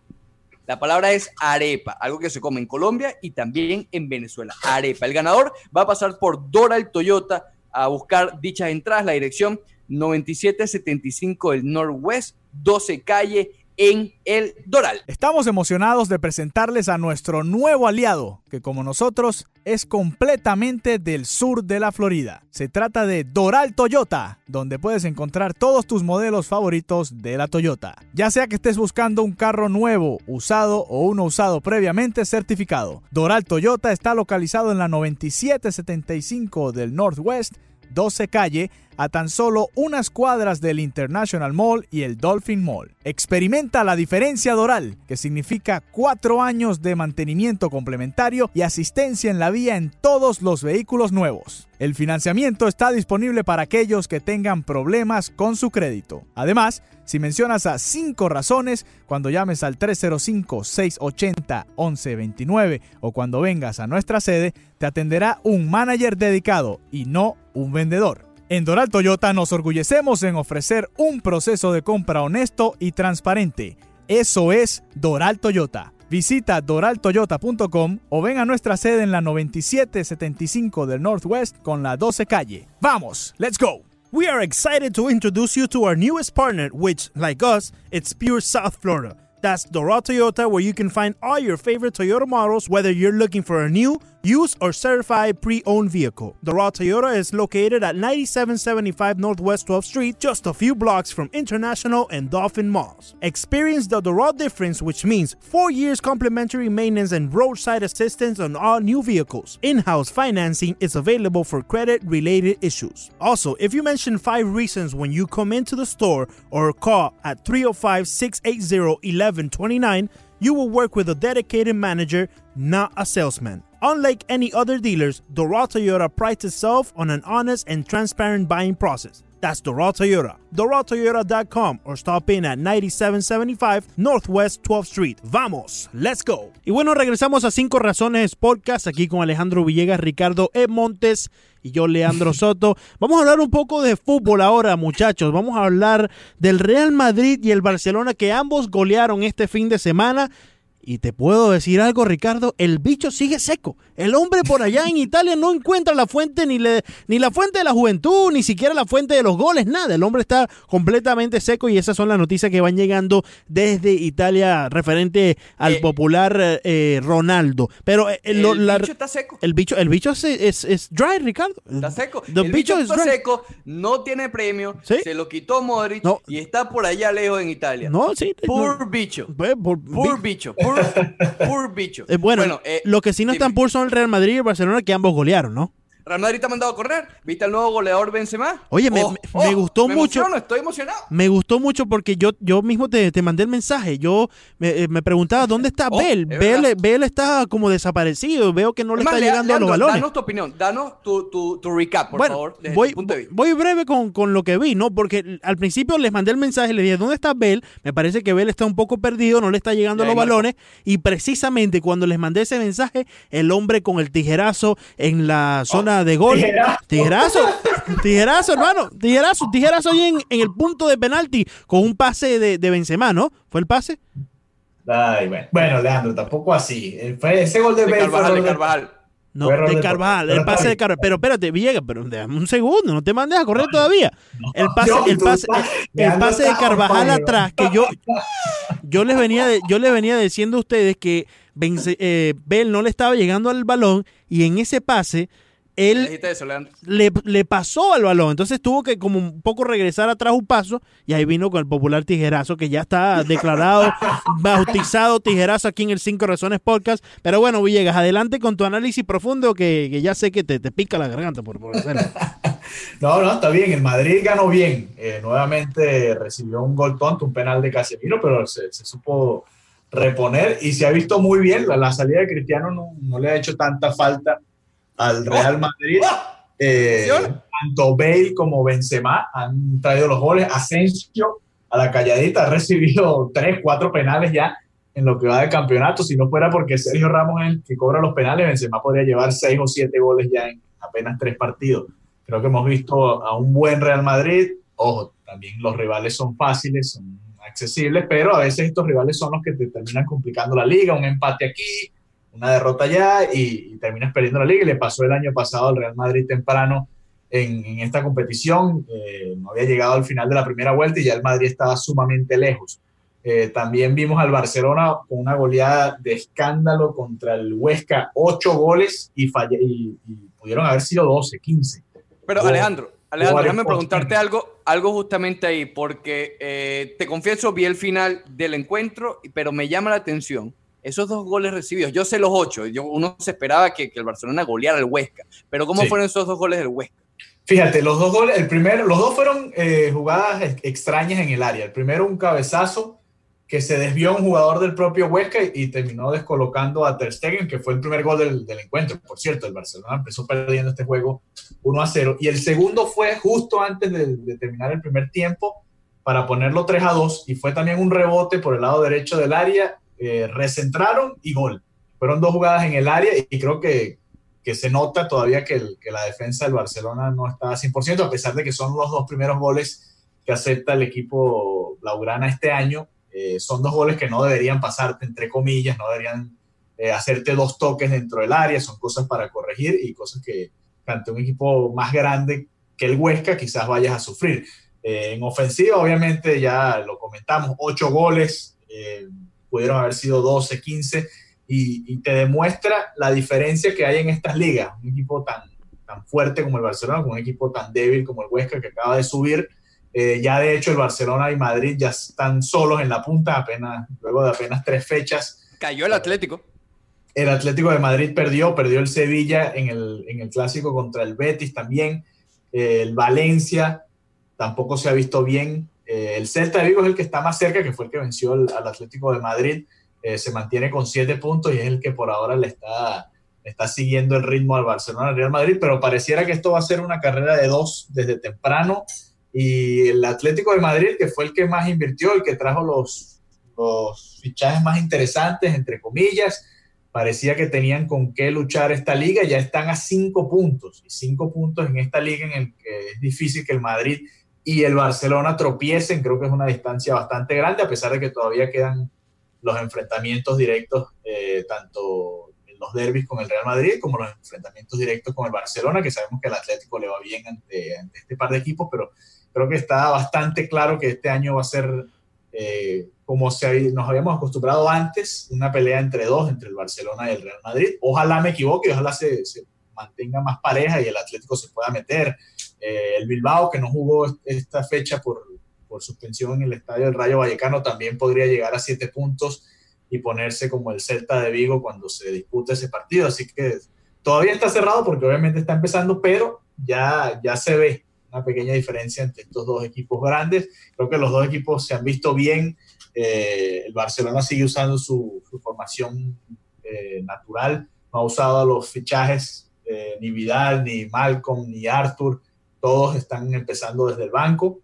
La palabra es arepa, algo que se come en Colombia y también en Venezuela. Arepa. El ganador va a pasar por Doral Toyota a buscar dichas entradas. La dirección 9775 del Northwest, 12 calle en el Doral. Estamos emocionados de presentarles a nuestro nuevo aliado, que como nosotros es completamente del sur de la Florida. Se trata de Doral Toyota, donde puedes encontrar todos tus modelos favoritos de la Toyota. Ya sea que estés buscando un carro nuevo, usado o uno usado previamente certificado. Doral Toyota está localizado en la 9775 del Northwest 12 calle a tan solo unas cuadras del International Mall y el Dolphin Mall. Experimenta la diferencia Doral, que significa cuatro años de mantenimiento complementario y asistencia en la vía en todos los vehículos nuevos. El financiamiento está disponible para aquellos que tengan problemas con su crédito. Además, si mencionas a 5 razones cuando llames al 305-680-1129 o cuando vengas a nuestra sede, te atenderá un manager dedicado y no un vendedor. En Doral Toyota nos orgullecemos en ofrecer un proceso de compra honesto y transparente. Eso es Doral Toyota. Visita doraltoyota.com o ven a nuestra sede en la 9775 del Northwest con la 12 calle. ¡Vamos! ¡Let's go! We are excited to introduce you to our newest partner, which, like us, it's pure South Florida. That's Doral Toyota, where you can find all your favorite Toyota models, whether you're looking for a new, used, or certified pre owned vehicle. Doral Toyota is located at 9775 Northwest 12th Street, just a few blocks from International and Dolphin Malls. Experience the Doral difference, which means four years complimentary maintenance and roadside assistance on all new vehicles. In house financing is available for credit related issues. Also, if you mention five reasons when you come into the store or call at 305 680 1129, you will work with a dedicated manager, not a salesman. Unlike any other dealers, Doral Toyota prides itself on an honest and transparent buying process. That's Doral Toyota. DoralToyota.com or stop in at 9775 Northwest 12th Street. Vamos, let's go. Y bueno, regresamos a Cinco Razones Podcast aquí con Alejandro Villegas, Ricardo E. Montes y yo, Leandro (laughs) Soto. Vamos a hablar un poco de fútbol ahora, muchachos. Vamos a hablar del Real Madrid y el Barcelona que ambos golearon este fin de semana y te puedo decir algo, Ricardo, el bicho sigue seco. El hombre por allá en Italia no encuentra la fuente ni, le, ni la fuente de la juventud, ni siquiera la fuente de los goles, nada. El hombre está completamente seco y esas son las noticias que van llegando desde Italia referente al eh, popular eh, Ronaldo. Pero eh, el, bicho está seco. El bicho, el bicho es, es, dry, Ricardo. Está seco. el bicho está seco, no tiene premio, se lo quitó Modric y está por allá lejos en Italia. No, sí. Pur bicho. Pur, bicho. Pur, (laughs) bicho. Eh, bueno, eh, lo que sí no están pur son el Real Madrid y el Barcelona, que ambos golearon, ¿no? Real Madrid te ha mandado a correr. ¿Viste al nuevo goleador Benzema? Oye, me, Oh, me- oh, me gustó me mucho. emociono, estoy emocionado. Me gustó mucho porque yo, yo mismo te, te mandé el mensaje. Yo me, eh, me preguntaba dónde está (laughs) Oh, Bell. es Bell. está como desaparecido. Veo que no le más, está llegando a los balones. Danos tu opinión, danos tu, tu, tu recap, por bueno, favor, desde voy, tu punto de vista. voy breve con, con lo que vi, ¿no? Porque al principio les mandé el mensaje, le dije, ¿dónde está Bell? Me parece que Bell está un poco perdido, no le está llegando a los balones. Y precisamente cuando les mandé ese mensaje, el hombre con el tijerazo en la zona de gol. tijerazo. Tijerazo, tijerazo, hermano. Tijerazo, tijerazo ahí en, en el punto de penalti con un pase de, de Benzema, ¿no? ¿Fue el pase? Ay, bueno. Bueno, Leandro, tampoco así. Eh, Fue ese gol de, De Carvajal, de Carvajal. No, de Carvajal, pero el pase de. Carvajal. Pero espérate, Villegas, pero déjame un segundo, no te mandes a correr todavía. El pase, el pase, el pase de Carvajal atrás, que yo, yo les venía de- yo les venía diciendo a ustedes que Bence- eh, Bell no le estaba llegando al balón y en ese pase ¿Qué él eso, le, le pasó al balón. Entonces tuvo que como un poco regresar atrás un paso y ahí vino con el popular tijerazo que ya está (laughs) declarado, bautizado tijerazo aquí en el Cinco Razones Podcast. Pero bueno, Villegas, adelante con tu análisis profundo que, que ya sé que te, te pica la garganta por, por hacerlo. (laughs) No, no, está bien. El Madrid ganó bien. Eh, nuevamente recibió un gol tonto, un penal de Casemiro, pero se, se supo reponer y se ha visto muy bien. La, la salida de Cristiano no, no le ha hecho tanta falta al Real Madrid. Eh, Atención. tanto Bale como Benzema han traído los goles. Asensio a la calladita ha recibido tres, cuatro penales ya en lo que va de campeonato. Si no fuera porque Sergio Ramos es el que cobra los penales, Benzema podría llevar seis o siete goles ya en apenas tres partidos. Creo que hemos visto a un buen Real Madrid. Ojo, también los rivales son fáciles, son accesibles, pero a veces estos rivales son los que te terminan complicando la liga. Un empate aquí, una derrota allá y, y terminas perdiendo la liga. Y le pasó el año pasado al Real Madrid temprano en, en esta competición. Eh, no había llegado al final de la primera vuelta y ya el Madrid estaba sumamente lejos. Eh, también vimos al Barcelona con una goleada de escándalo contra el Huesca, ocho goles y, falle- y, y pudieron haber sido 12, 15. Pero Alejandro, Alejandro, déjame preguntarte algo, algo justamente ahí, porque eh, te confieso, vi el final del encuentro, pero me llama la atención esos dos goles recibidos. Yo sé los ocho, yo, uno se esperaba que, que el Barcelona goleara al Huesca, pero ¿cómo Sí. fueron esos dos goles del Huesca? Fíjate, los dos goles, el primero, los dos fueron eh, jugadas ex- extrañas en el área. El primero un cabezazo que se desvió un jugador del propio Huesca y, y terminó descolocando a Ter Stegen, que fue el primer gol del, del encuentro. Por cierto, el Barcelona empezó perdiendo este juego 1 a 0. Y el segundo fue justo antes de, de terminar el primer tiempo para ponerlo 3 a 2 y fue también un rebote por el lado derecho del área, eh, recentraron y gol. Fueron dos jugadas en el área y creo que, que se nota todavía que, el- que la defensa del Barcelona no está a 100%, a pesar de que son los dos primeros goles que acepta el equipo Blaugrana este año. Eh, son dos goles que no deberían pasarte, entre comillas, no deberían eh, hacerte dos toques dentro del área, son cosas para corregir y cosas que ante un equipo más grande que el Huesca quizás vayas a sufrir. Eh, en ofensiva, obviamente, ya lo comentamos, ocho goles, eh, pudieron haber sido 12, 15, y, y te demuestra la diferencia que hay en estas ligas. Un equipo tan, tan fuerte como el Barcelona, con un equipo tan débil como el Huesca que acaba de subir. Eh, ya de hecho el Barcelona y Madrid ya están solos en la punta, apenas, luego de apenas tres fechas. Cayó el Atlético. El Atlético de Madrid perdió, perdió el Sevilla en el, en el clásico contra el Betis también. Eh, el Valencia tampoco se ha visto bien. Eh, el Celta de Vigo es el que está más cerca, que fue el que venció al, Atlético de Madrid. Eh, se mantiene con siete puntos y es el que por ahora le está, está siguiendo el ritmo al Barcelona, al Real Madrid. Pero pareciera que esto va a ser una carrera de dos desde temprano. Y el Atlético de Madrid, que fue el que más invirtió, el que trajo los, los fichajes más interesantes, entre comillas, parecía que tenían con qué luchar esta liga, ya están a cinco puntos, y cinco puntos en esta liga en el que es difícil que el Madrid y el Barcelona tropiecen, creo que es una distancia bastante grande, a pesar de que todavía quedan los enfrentamientos directos, eh, tanto en los derbis con el Real Madrid como los enfrentamientos directos con el Barcelona, que sabemos que el Atlético le va bien ante, ante este par de equipos, pero creo que está bastante claro que este año va a ser eh, como se, nos habíamos acostumbrado antes, una pelea entre dos, entre el Barcelona y el Real Madrid. Ojalá me equivoque, ojalá se mantenga más pareja y el Atlético se pueda meter. Eh, el Bilbao, que no jugó esta fecha por, suspensión en el estadio del Rayo Vallecano, también podría llegar a siete puntos y ponerse como el Celta de Vigo cuando se disputa ese partido. Así que todavía está cerrado porque obviamente está empezando, pero ya, ya se ve una pequeña diferencia entre estos dos equipos grandes. Creo que los dos equipos se han visto bien. Eh, el Barcelona sigue usando su, formación eh, natural, no ha usado los fichajes ni Vidal, ni Malcolm, ni Arthur, todos están empezando desde el banco.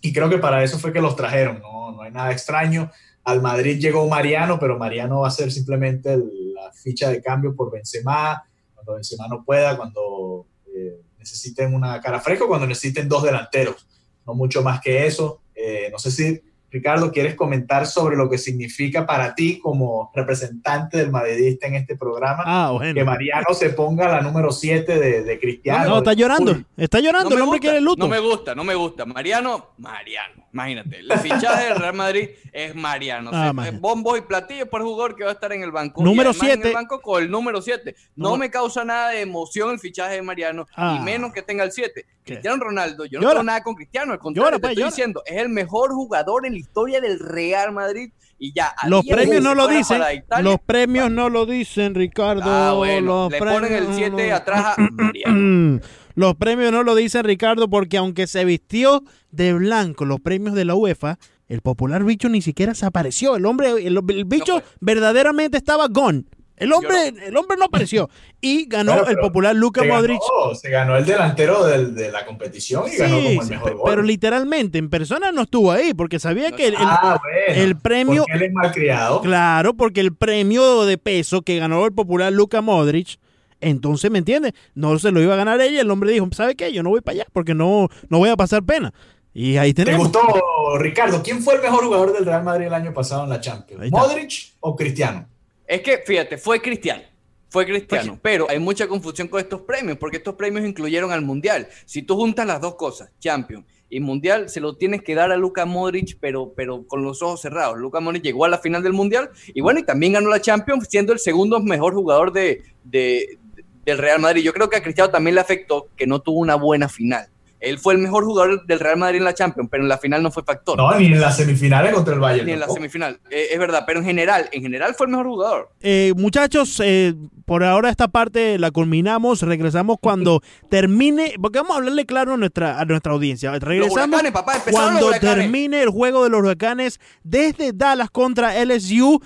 Y creo que para eso fue que los trajeron, no, no hay nada extraño. Al Madrid llegó Mariano, pero Mariano va a ser simplemente la ficha de cambio por Benzema, cuando Benzema no pueda, cuando eh, necesiten una cara fresca, cuando necesiten dos delanteros, no mucho más que eso. Eh, no sé si Ricardo, ¿quieres comentar sobre lo que significa para ti como representante del madridista en este programa? Ah, que Mariano se ponga la número 7 de, Cristiano. No, está llorando. Está llorando. el hombre quiere luto. No me gusta, no me gusta. Mariano, Mariano. Imagínate. El fichaje del Real Madrid es Mariano. Ah, bombo y platillo por jugador que va a estar en el banco. Número 7. En el banco con el número 7. No, me causa nada de emoción el fichaje de Mariano, y ah. menos que tenga el 7. Cristiano Ronaldo, yo no tengo nada con Cristiano, al contrario, te pues, estoy diciendo, es el mejor jugador en la historia del Real Madrid y ya. Los premios no lo dicen. los premios no lo dicen, Ricardo. Ah, le ponen el 7 atrás a (clears throat) Los premios no lo dicen, Ricardo, porque aunque se vistió de blanco los premios de la UEFA, el popular bicho ni siquiera se apareció. El hombre, el, bicho verdaderamente estaba gone. El hombre, no. el hombre no apareció. Y ganó el popular Luka Modric. se ganó el delantero de la competición y ganó como el mejor gol. Pero literalmente, en persona no estuvo ahí, porque sabía que el, ah, el premio. Él es malcriado. Claro, porque el premio de peso que ganó el popular Luka Modric. Entonces, ¿me entiendes? No se lo iba a ganar ella. El hombre dijo: ¿Sabe qué? Yo no voy para allá porque no, no voy a pasar pena. Y ahí tenemos. ¿Te gustó, Ricardo? ¿Quién fue el mejor jugador del Real Madrid el año pasado en la Champions? ¿Modric o Cristiano? Es que, fíjate, fue Cristiano. Fue Cristiano, pero hay mucha confusión con estos premios, porque estos premios incluyeron al Mundial. Si tú juntas las dos cosas, Champions y Mundial, se lo tienes que dar a Luka Modric, pero, pero con los ojos cerrados. Luka Modric llegó a la final del Mundial y bueno, y también ganó la Champions, siendo el segundo mejor jugador de, del Real Madrid. Yo creo que a Cristiano también le afectó que no tuvo una buena final. Él fue el mejor jugador del Real Madrid en la Champions, pero en la final no fue factor. No, ni en las semifinales contra el Bayern. Ni en la semifinal, eh, es verdad, pero en general, en general fue el mejor jugador. Eh, muchachos, eh, por ahora esta parte la culminamos, regresamos cuando (laughs) termine, porque vamos a hablarle claro a nuestra, a nuestra audiencia. Regresamos cuando termine el juego de los huracanes desde Dallas contra LSU.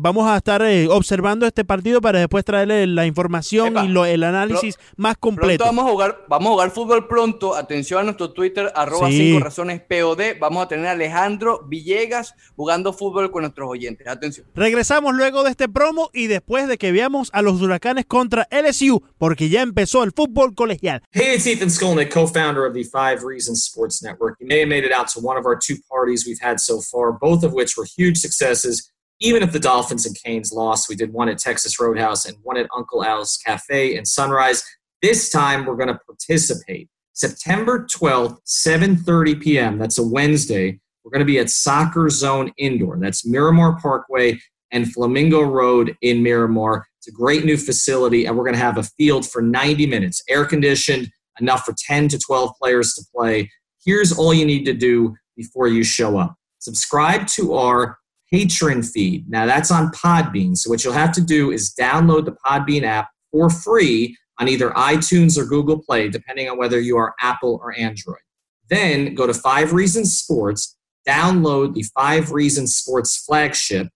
vamos a estar observando este partido para después traerle la información y el análisis más completo. vamos a jugar, vamos a jugar fútbol pronto atención a nuestro Twitter, arroba 5 razones POD. Vamos a tener a Alejandro Villegas jugando fútbol con nuestros oyentes. Atención. Regresamos luego de este promo y después de que veamos a los huracanes contra LSU, porque ya empezó el fútbol colegial. Hey, it's Ethan Skolnick, co-founder of the Five Reasons Sports Network. You may have made it out to one of our two parties we've had so far, both of which were huge successes. Even if the Dolphins and Canes lost, we did one at Texas Roadhouse and one at Uncle Al's Cafe in Sunrise. This time, we're going to participate. September 12th, 7:30 p.m. That's a Wednesday. We're going to be at Soccer Zone Indoor. That's Miramar Parkway and Flamingo Road in Miramar. It's a great new facility, and we're going to have a field for 90 minutes, air conditioned, enough for 10 to 12 players to play. Here's all you need to do before you show up subscribe to our patron feed. Now, that's on Podbean. So, what you'll have to do is download the Podbean app for free on either iTunes or Google Play, depending on whether you are Apple or Android. Then go to Five Reasons Sports, download the Five Reasons Sports flagship,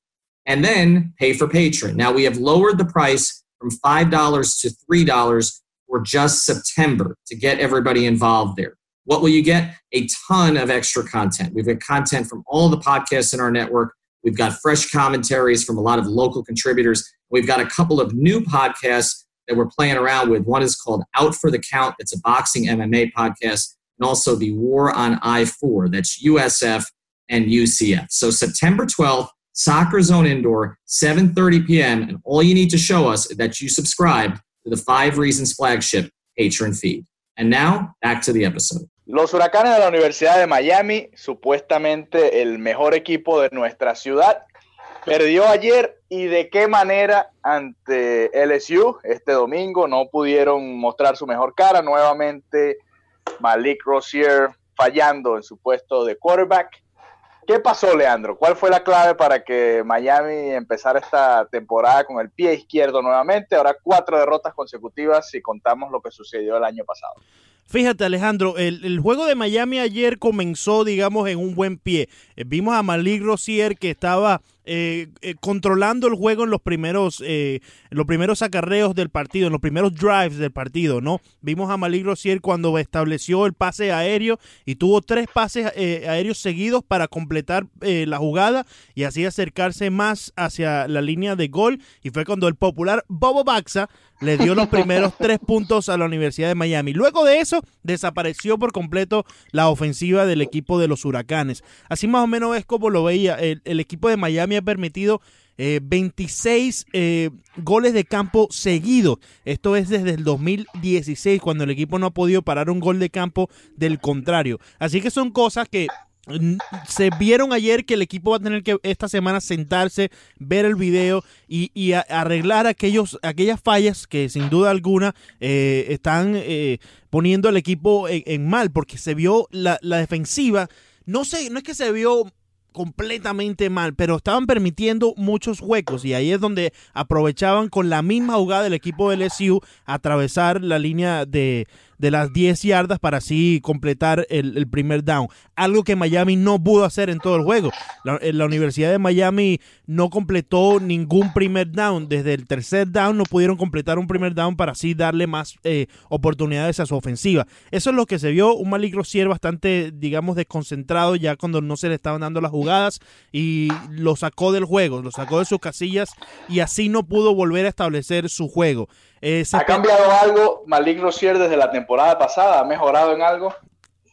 and then pay for patron. Now, we have lowered the price from $5 to $3 for just September to get everybody involved there. What will you get? A ton of extra content. We've got content from all the podcasts in our network. We've got fresh commentaries from a lot of local contributors. We've got a couple of new podcasts that we're playing around with. One is called Out for the Count, It's a boxing MMA podcast, and also the War on I 4, that's USF and UCF. So September 12th, Soccer Zone Indoor, 7:30 p.m. And all you need to show us is that you subscribe to the Five Reasons flagship patron feed. And now, back to the episode. Los Huracanes de la Universidad de Miami, supuestamente el mejor equipo de nuestra ciudad, Perdió ayer y de qué manera ante LSU este domingo. No pudieron mostrar su mejor cara. Nuevamente Malik Rozier fallando en su puesto de quarterback. ¿Qué pasó, Leandro? ¿Cuál fue la clave para que Miami empezara esta temporada con el pie izquierdo nuevamente? Ahora cuatro derrotas consecutivas si contamos lo que sucedió el año pasado. Fíjate, Alejandro, el, juego de Miami ayer comenzó, digamos, en un buen pie. Eh, vimos a Malik Rozier que estaba eh, eh, controlando el juego en los primeros en los primeros acarreos del partido, en los primeros drives del partido, ¿no? Vimos a Malik Rozier cuando estableció el pase aéreo y tuvo tres pases aéreos seguidos para completar la jugada y así acercarse más hacia la línea de gol y fue cuando el popular Bobo Baxa le dio los primeros (laughs) tres puntos a la Universidad de Miami. Luego de eso, desapareció por completo la ofensiva del equipo de los Huracanes. Así más o menos es como lo veía. El, equipo de Miami ha permitido 26 eh, eh, goles de campo seguidos. Esto es desde el 2016, cuando el equipo no ha podido parar un gol de campo del contrario. Así que son cosas que se vieron ayer que el equipo va a tener que esta semana sentarse, ver el video y, arreglar aquellos, aquellas fallas que sin duda alguna eh, están poniendo al equipo en, mal, porque se vio la, la defensiva, no sé, no es que se vio completamente mal, pero estaban permitiendo muchos huecos y ahí es donde aprovechaban con la misma jugada del equipo de LSU atravesar la línea de, de las 10 yardas para así completar el, primer down. Algo que Miami no pudo hacer en todo el juego. La, la, Universidad de Miami no completó ningún primer down. Desde el tercer down no pudieron completar un primer down para así darle más eh, oportunidades a su ofensiva. Eso es lo que se vio. Un Malik Rozier bastante, digamos, desconcentrado ya cuando no se le estaban dando las jugadas y lo sacó del juego, lo sacó de sus casillas y así no pudo volver a establecer su juego. ¿Ha cambiado algo Malik Rozier desde la temporada pasada? ¿Ha mejorado en algo?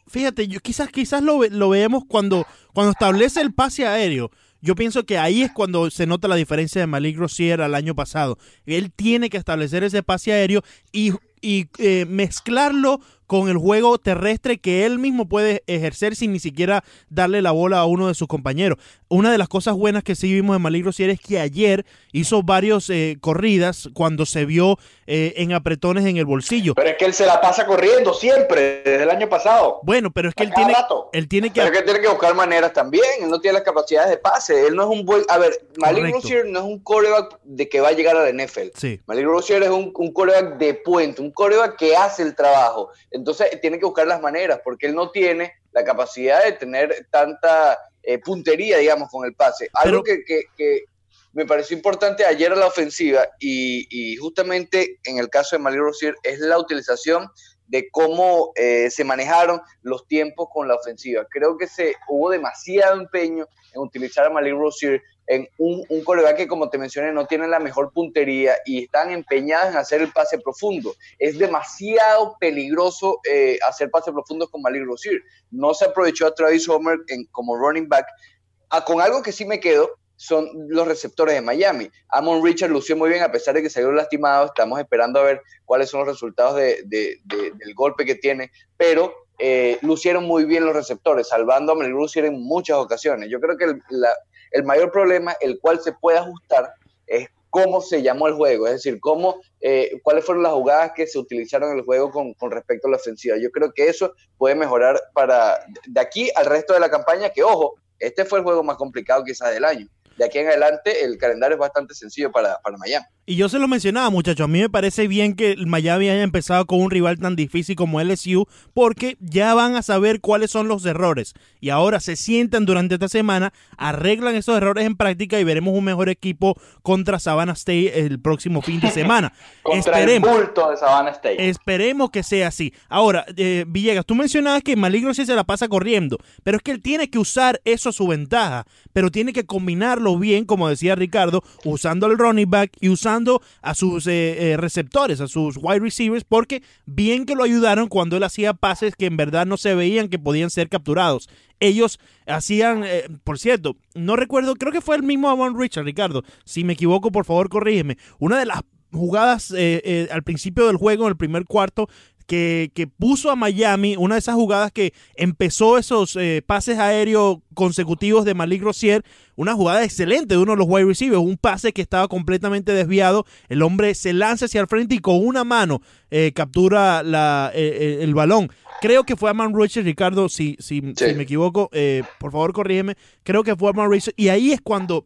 Fíjate, yo quizás, quizás lo, lo veamos cuando, cuando establece el pase aéreo. Yo pienso que ahí es cuando se nota la diferencia de Malik Rozier al año pasado. Él tiene que establecer ese pase aéreo y, y eh, mezclarlo con el juego terrestre que él mismo puede ejercer sin ni siquiera darle la bola a uno de sus compañeros. Una de las cosas buenas que sí vimos en Malik Rosier es que ayer hizo varios eh, corridas cuando se vio eh, en apretones en el bolsillo. Pero es que él se la pasa corriendo siempre, desde el año pasado. Bueno, pero es que él tiene, él tiene que... Pero que tiene que buscar maneras también, él no tiene las capacidades de pase, él no es un buen... A ver, Malik Rosier no es un coreback de que va a llegar a la NFL. Sí. Malik Rosier es un, un coreback de puente, un coreback que hace el trabajo. Entonces tiene que buscar las maneras, porque él no tiene la capacidad de tener tanta eh, puntería, digamos, con el pase. Algo que, me pareció importante ayer a la ofensiva y, justamente en el caso de Malik Rosier es la utilización de cómo eh, se manejaron los tiempos con la ofensiva. Creo que se hubo demasiado empeño en utilizar a Malik Rosier en un, un coreback que, como te mencioné, no tiene la mejor puntería y están empeñados en hacer el pase profundo. Es demasiado peligroso eh, hacer pase profundo con Malik Rosier. No se aprovechó a Travis Homer en, como running back. Ah, con algo que sí me quedo son los receptores de Miami. Amon Richard lució muy bien a pesar de que salió lastimado. Estamos esperando a ver cuáles son los resultados de, del golpe que tiene, pero eh, lucieron muy bien los receptores, salvando a Malik Rosier en muchas ocasiones. Yo creo que la, el mayor problema, el cual se puede ajustar, es cómo se llamó el juego, es decir, cómo, eh, cuáles fueron las jugadas que se utilizaron en el juego con, con, respecto a la ofensiva. Yo creo que eso puede mejorar para de aquí al resto de la campaña, que ojo, este fue el juego más complicado quizás del año. De aquí en adelante el calendario es bastante sencillo para, para Miami. Y yo se lo mencionaba, muchachos, a mí me parece bien que Miami haya empezado con un rival tan difícil como LSU, porque ya van a saber cuáles son los errores. Y ahora se sientan durante esta semana, arreglan esos errores en práctica y veremos un mejor equipo contra Savannah State el próximo fin de semana. (laughs) contra esperemos, el bulto de Savannah State. Esperemos que sea así. Ahora, eh, Villegas, tú mencionabas que Maligro sí se la pasa corriendo, pero es que él tiene que usar eso a su ventaja, pero tiene que combinarlo bien, como decía Ricardo, usando el running back y usando a sus eh, eh, receptores, a sus wide receivers, porque bien que lo ayudaron cuando él hacía pases que en verdad no se veían que podían ser capturados. Ellos hacían, eh, por cierto, no recuerdo, creo que fue el mismo Amon Richard, Ricardo. Si me equivoco, por favor, corrígeme. Una de las jugadas al principio del juego, en el primer cuarto, que, que, puso a Miami, una de esas jugadas que empezó esos eh, pases aéreos consecutivos de Malik Rozier, una jugada excelente de uno de los wide receivers, un pase que estaba completamente desviado, el hombre se lanza hacia el frente y con una mano eh, captura la, eh, el balón. Creo que fue a Man Richards, Ricardo, si, si, si me equivoco, por favor corrígeme, creo que fue a Man Richards, y ahí es cuando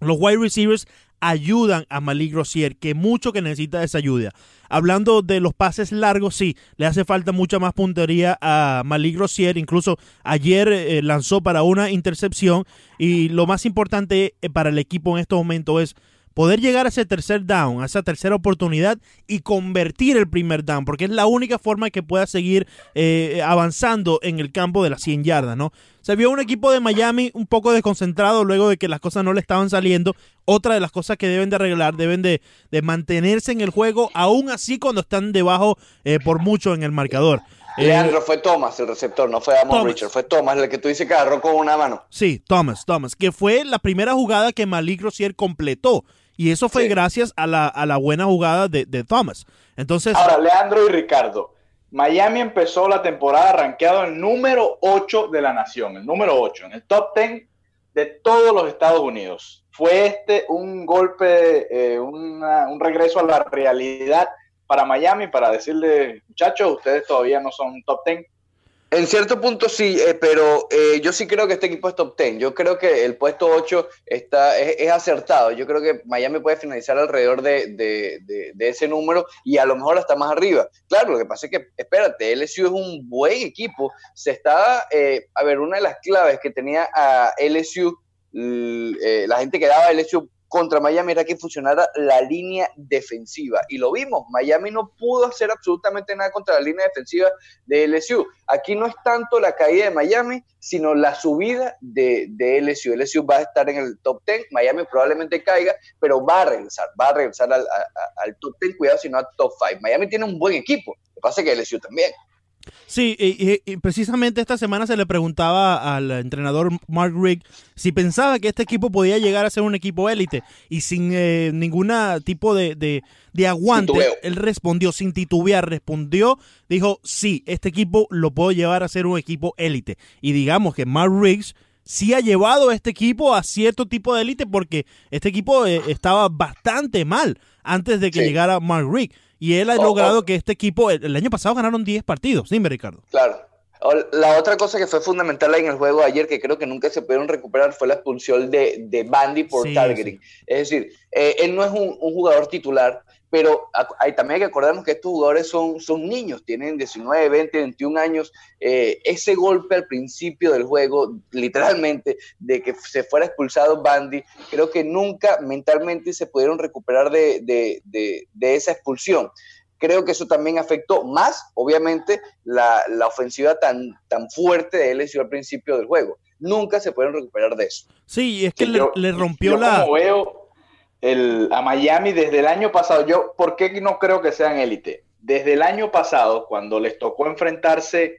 los wide receivers ayudan a Malik Rozier, que mucho que necesita esa ayuda. Hablando de los pases largos, sí, le hace falta mucha más puntería a Malik Rozier. Incluso ayer eh, lanzó para una intercepción. Y lo más importante eh, para el equipo en estos momentos es poder llegar a ese tercer down, a esa tercera oportunidad y convertir el primer down, porque es la única forma que pueda seguir eh, avanzando en el campo de las 100 yardas, ¿no? Se vio un equipo de Miami un poco desconcentrado luego de que las cosas no le estaban saliendo. Otra de las cosas que deben de arreglar, deben de, mantenerse en el juego, aún así cuando están debajo eh, por mucho en el marcador. Eh, Leandro, fue Thomas el receptor, no fue Amon Richard, fue Thomas el que tú dices que agarró con una mano. Sí, Thomas, Thomas, que fue la primera jugada que Malik Rozier completó. Y eso fue gracias a la, a la, buena jugada de, de, Thomas. Entonces. Ahora, Leandro y Ricardo. Miami empezó la temporada rankeado en número 8 de la nación, el número 8, en el top 10 de todos los Estados Unidos. Fue este un golpe, eh, un regreso a la realidad para Miami para decirle, muchachos, ustedes todavía no son top 10, en cierto punto sí, eh, pero eh, yo sí creo que este equipo es top 10. Yo creo que el puesto 8 está, es, acertado. Yo creo que Miami puede finalizar alrededor de, ese número y a lo mejor hasta más arriba. Claro, lo que pasa es que, espérate, LSU es un buen equipo. Se está, eh, a ver, una de las claves que tenía a LSU, la gente que daba a LSU contra Miami era que funcionara la línea defensiva. Y lo vimos, Miami no pudo hacer absolutamente nada contra la línea defensiva de LSU. Aquí no es tanto la caída de Miami, sino la subida de, de LSU. LSU va a estar en el top 10, Miami probablemente caiga, pero va a regresar, va a regresar al, al top 10, cuidado si no al top 5. Miami tiene un buen equipo, lo que pasa es que LSU también. Sí, y, precisamente esta semana se le preguntaba al entrenador Mark Rick si pensaba que este equipo podía llegar a ser un equipo élite y sin eh, ningún tipo de, de, aguante, él respondió sin titubear, respondió, dijo, sí, este equipo lo puedo llevar a ser un equipo élite. Y digamos que Mark Riggs sí ha llevado a este equipo a cierto tipo de élite porque este equipo eh, estaba bastante mal antes de que llegara Mark Rick. Y él ha oh, logrado oh. que este equipo, el, año pasado ganaron 10 partidos, dime Ricardo. Claro. La otra cosa que fue fundamental en el juego de ayer, que creo que nunca se pudieron recuperar, fue la expulsión de, de Bandy por targeting. Es decir, eh, él no es un, jugador titular, pero hay, también hay que acordarnos que estos jugadores son, son niños, tienen 19, 20, 21 años. Eh, ese golpe al principio del juego, literalmente, de que se fuera expulsado Bandy, creo que nunca mentalmente se pudieron recuperar de, de, de, esa expulsión. Creo que eso también afectó más, obviamente, la, la, ofensiva tan, tan fuerte de LSU al principio del juego. Nunca se pudieron recuperar de eso. Sí, es que le, rompió la el, a Miami desde el año pasado. Yo, ¿por qué no creo que sean élite? Desde el año pasado, cuando les tocó enfrentarse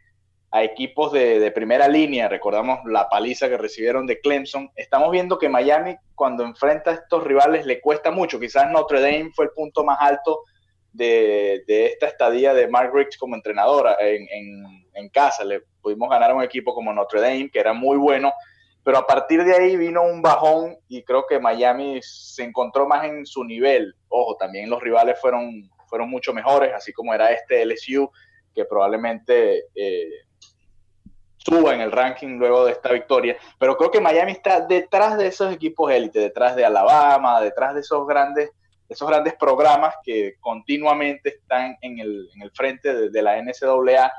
a equipos de, primera línea, recordamos la paliza que recibieron de Clemson, estamos viendo que Miami cuando enfrenta a estos rivales le cuesta mucho. Quizás Notre Dame fue el punto más alto de, esta estadía de Mark Riggs como entrenadora en, en, casa. Le pudimos ganar a un equipo como Notre Dame, que era muy bueno, pero a partir de ahí vino un bajón y creo que Miami se encontró más en su nivel. Ojo, también los rivales fueron, fueron mucho mejores, así como era este LSU, que probablemente eh, suba en el ranking luego de esta victoria. Pero creo que Miami está detrás de esos equipos élite, detrás de Alabama, detrás de esos grandes, esos grandes programas que continuamente están en el, en el frente de, de la NCAA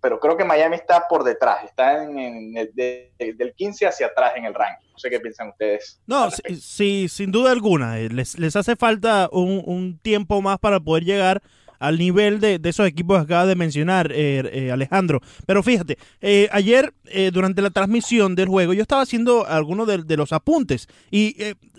pero creo que Miami está por detrás, está en, el, del 15 hacia atrás en el ranking. No sé qué piensan ustedes. No, sí, sin duda alguna. Eh, les, les hace falta un, un, tiempo más para poder llegar al nivel de, esos equipos que acaba de mencionar eh, eh, Alejandro. Pero fíjate, eh, ayer durante la transmisión del juego yo estaba haciendo algunos de, los apuntes y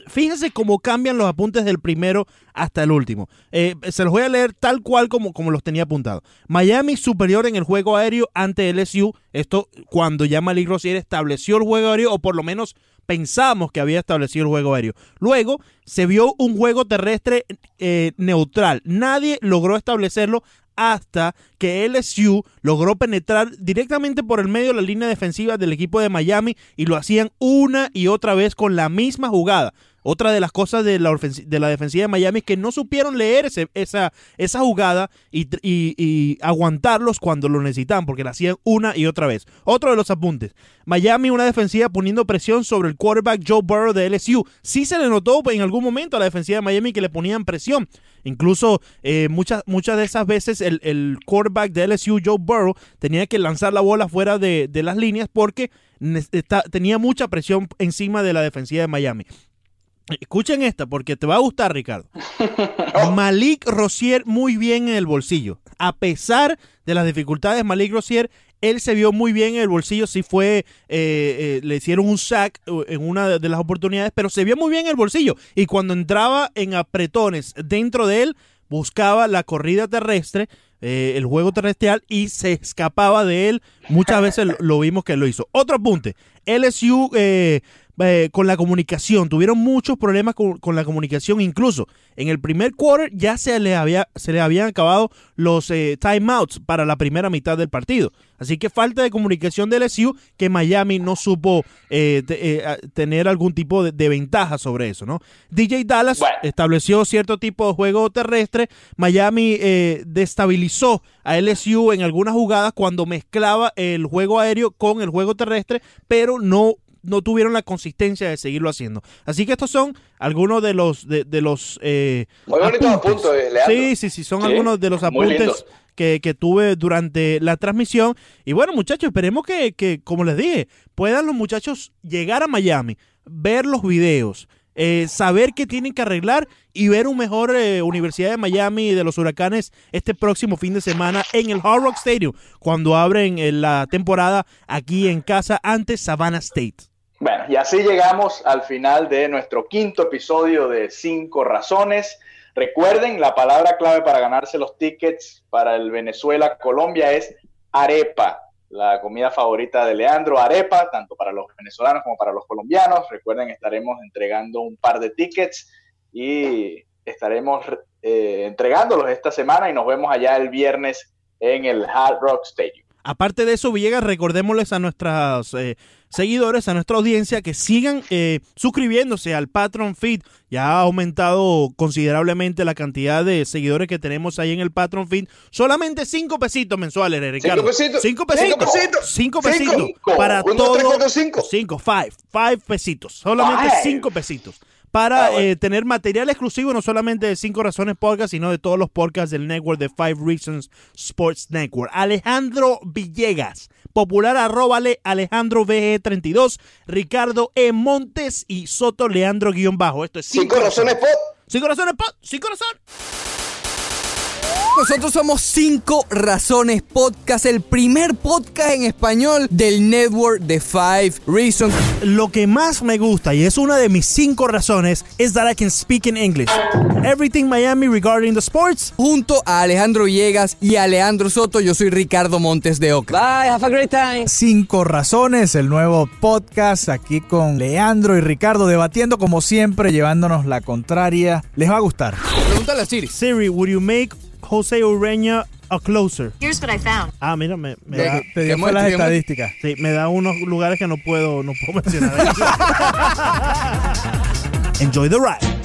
fíjense cómo cambian los apuntes del primero hasta el último. se los voy a leer tal cual como, como los tenía apuntado. Miami superior en el juego aéreo ante LSU. Esto cuando ya Malik Rozier estableció el juego aéreo o por lo menos pensamos que había establecido el juego aéreo. Luego se vio un juego terrestre eh, neutral. Nadie logró establecerlo hasta que LSU logró penetrar directamente por el medio de la línea defensiva del equipo de Miami y lo hacían una y otra vez con la misma jugada. Otra de las cosas de la, de la defensiva de Miami es que no supieron leer esa, jugada y, aguantarlos cuando lo necesitaban, porque la hacían una y otra vez. Otro de los apuntes. Miami, una defensiva poniendo presión sobre el quarterback Joe Burrow de LSU. Sí se le notó en algún momento a la defensiva de Miami que le ponían presión. Incluso eh, muchas, muchas de esas veces el, quarterback de LSU, Joe Burrow, tenía que lanzar la bola fuera de las líneas porque tenía mucha presión encima de la defensiva de Miami. Escuchen esta porque te va a gustar, Ricardo. (laughs) Malik Rosier muy bien en el bolsillo. A pesar de las dificultades, Malik Rosier, él se vio muy bien en el bolsillo. Sí fue, eh, eh, le hicieron un sack eh, en una de las oportunidades, pero se vio muy bien en el bolsillo. Y cuando entraba en apretones dentro de él, buscaba la corrida terrestre, el juego terrestrial y se escapaba de él. Muchas veces lo vimos que lo hizo. Otro apunte. LSU eh, con la comunicación. Tuvieron muchos problemas con, la comunicación. Incluso en el primer quarter ya se le, había, se le habían acabado los eh, timeouts para la primera mitad del partido. Así que falta de comunicación de LSU que Miami no supo eh, tener algún tipo de, ventaja sobre eso, ¿no? DJ Dallas estableció cierto tipo de juego terrestre. Miami destabilizó a LSU en algunas jugadas cuando mezclaba el juego aéreo con el juego terrestre, pero no no tuvieron la consistencia de seguirlo haciendo. Así que estos son algunos de los de, los eh, muy bonitos apuntes, Leandro. Sí, sí, sí, son algunos de los apuntes que, que, tuve durante la transmisión. Y bueno, muchachos, esperemos que, que, como les dije, puedan los muchachos llegar a Miami, ver los videos. Eh, saber qué tienen que arreglar y ver un mejor eh, Universidad de Miami de los Huracanes este próximo fin de semana en el Hard Rock Stadium cuando abren eh, la temporada aquí en casa ante Savannah State. Bueno, y así llegamos al final de nuestro quinto episodio de Cinco Razones. Recuerden, la palabra clave para ganarse los tickets para el Venezuela-Colombia es arepa, la comida favorita de Leandro, arepa, tanto para los venezolanos como para los colombianos. Recuerden, estaremos entregando un par de tickets y estaremos eh, entregándolos esta semana y nos vemos allá el viernes en el Hard Rock Stadium. Aparte de eso, Villegas, recordémosles a nuestros eh, seguidores, a nuestra audiencia, que sigan eh, suscribiéndose al Patron Feed. Ya ha aumentado considerablemente la cantidad de seguidores que tenemos ahí en el Patron Feed. Solamente cinco pesitos mensuales, Ricardo. Cinco pesitos. Cinco pesitos. Cinco pesitos. Para todo. cinco. Cinco, five. Five pesitos. Solamente cinco pesitos para ah, eh, tener material exclusivo no solamente de Cinco Razones Podcast, sino de todos los podcasts del network de Five Reasons Sports Network. Alejandro Villegas, popular arróbale Alejandro VG32, Ricardo E. Montes y Soto Leandro guion bajo. Esto es Cinco, Razones Pod. Cinco Razones Pod. Cinco Razones. Nosotros somos Cinco Razones Podcast, el primer podcast en español del network de Five Reasons. Lo que más me gusta y es una de mis cinco razones es that I can speak in English. Everything Miami regarding the sports. Junto a Alejandro Villegas y Alejandro Soto, yo soy Ricardo Montes de Oca. Bye, have a great time. Cinco Razones, el nuevo podcast aquí con Leandro y Ricardo debatiendo como siempre, llevándonos la contraria. Les va a gustar. Pregúntale a Siri. Siri, would you make José Ureña a closer. Here's what I found. Ah, mira, me, me da, te dio las estadísticas. Sí, me da unos lugares que no puedo, no puedo mencionar. (laughs) Enjoy the ride.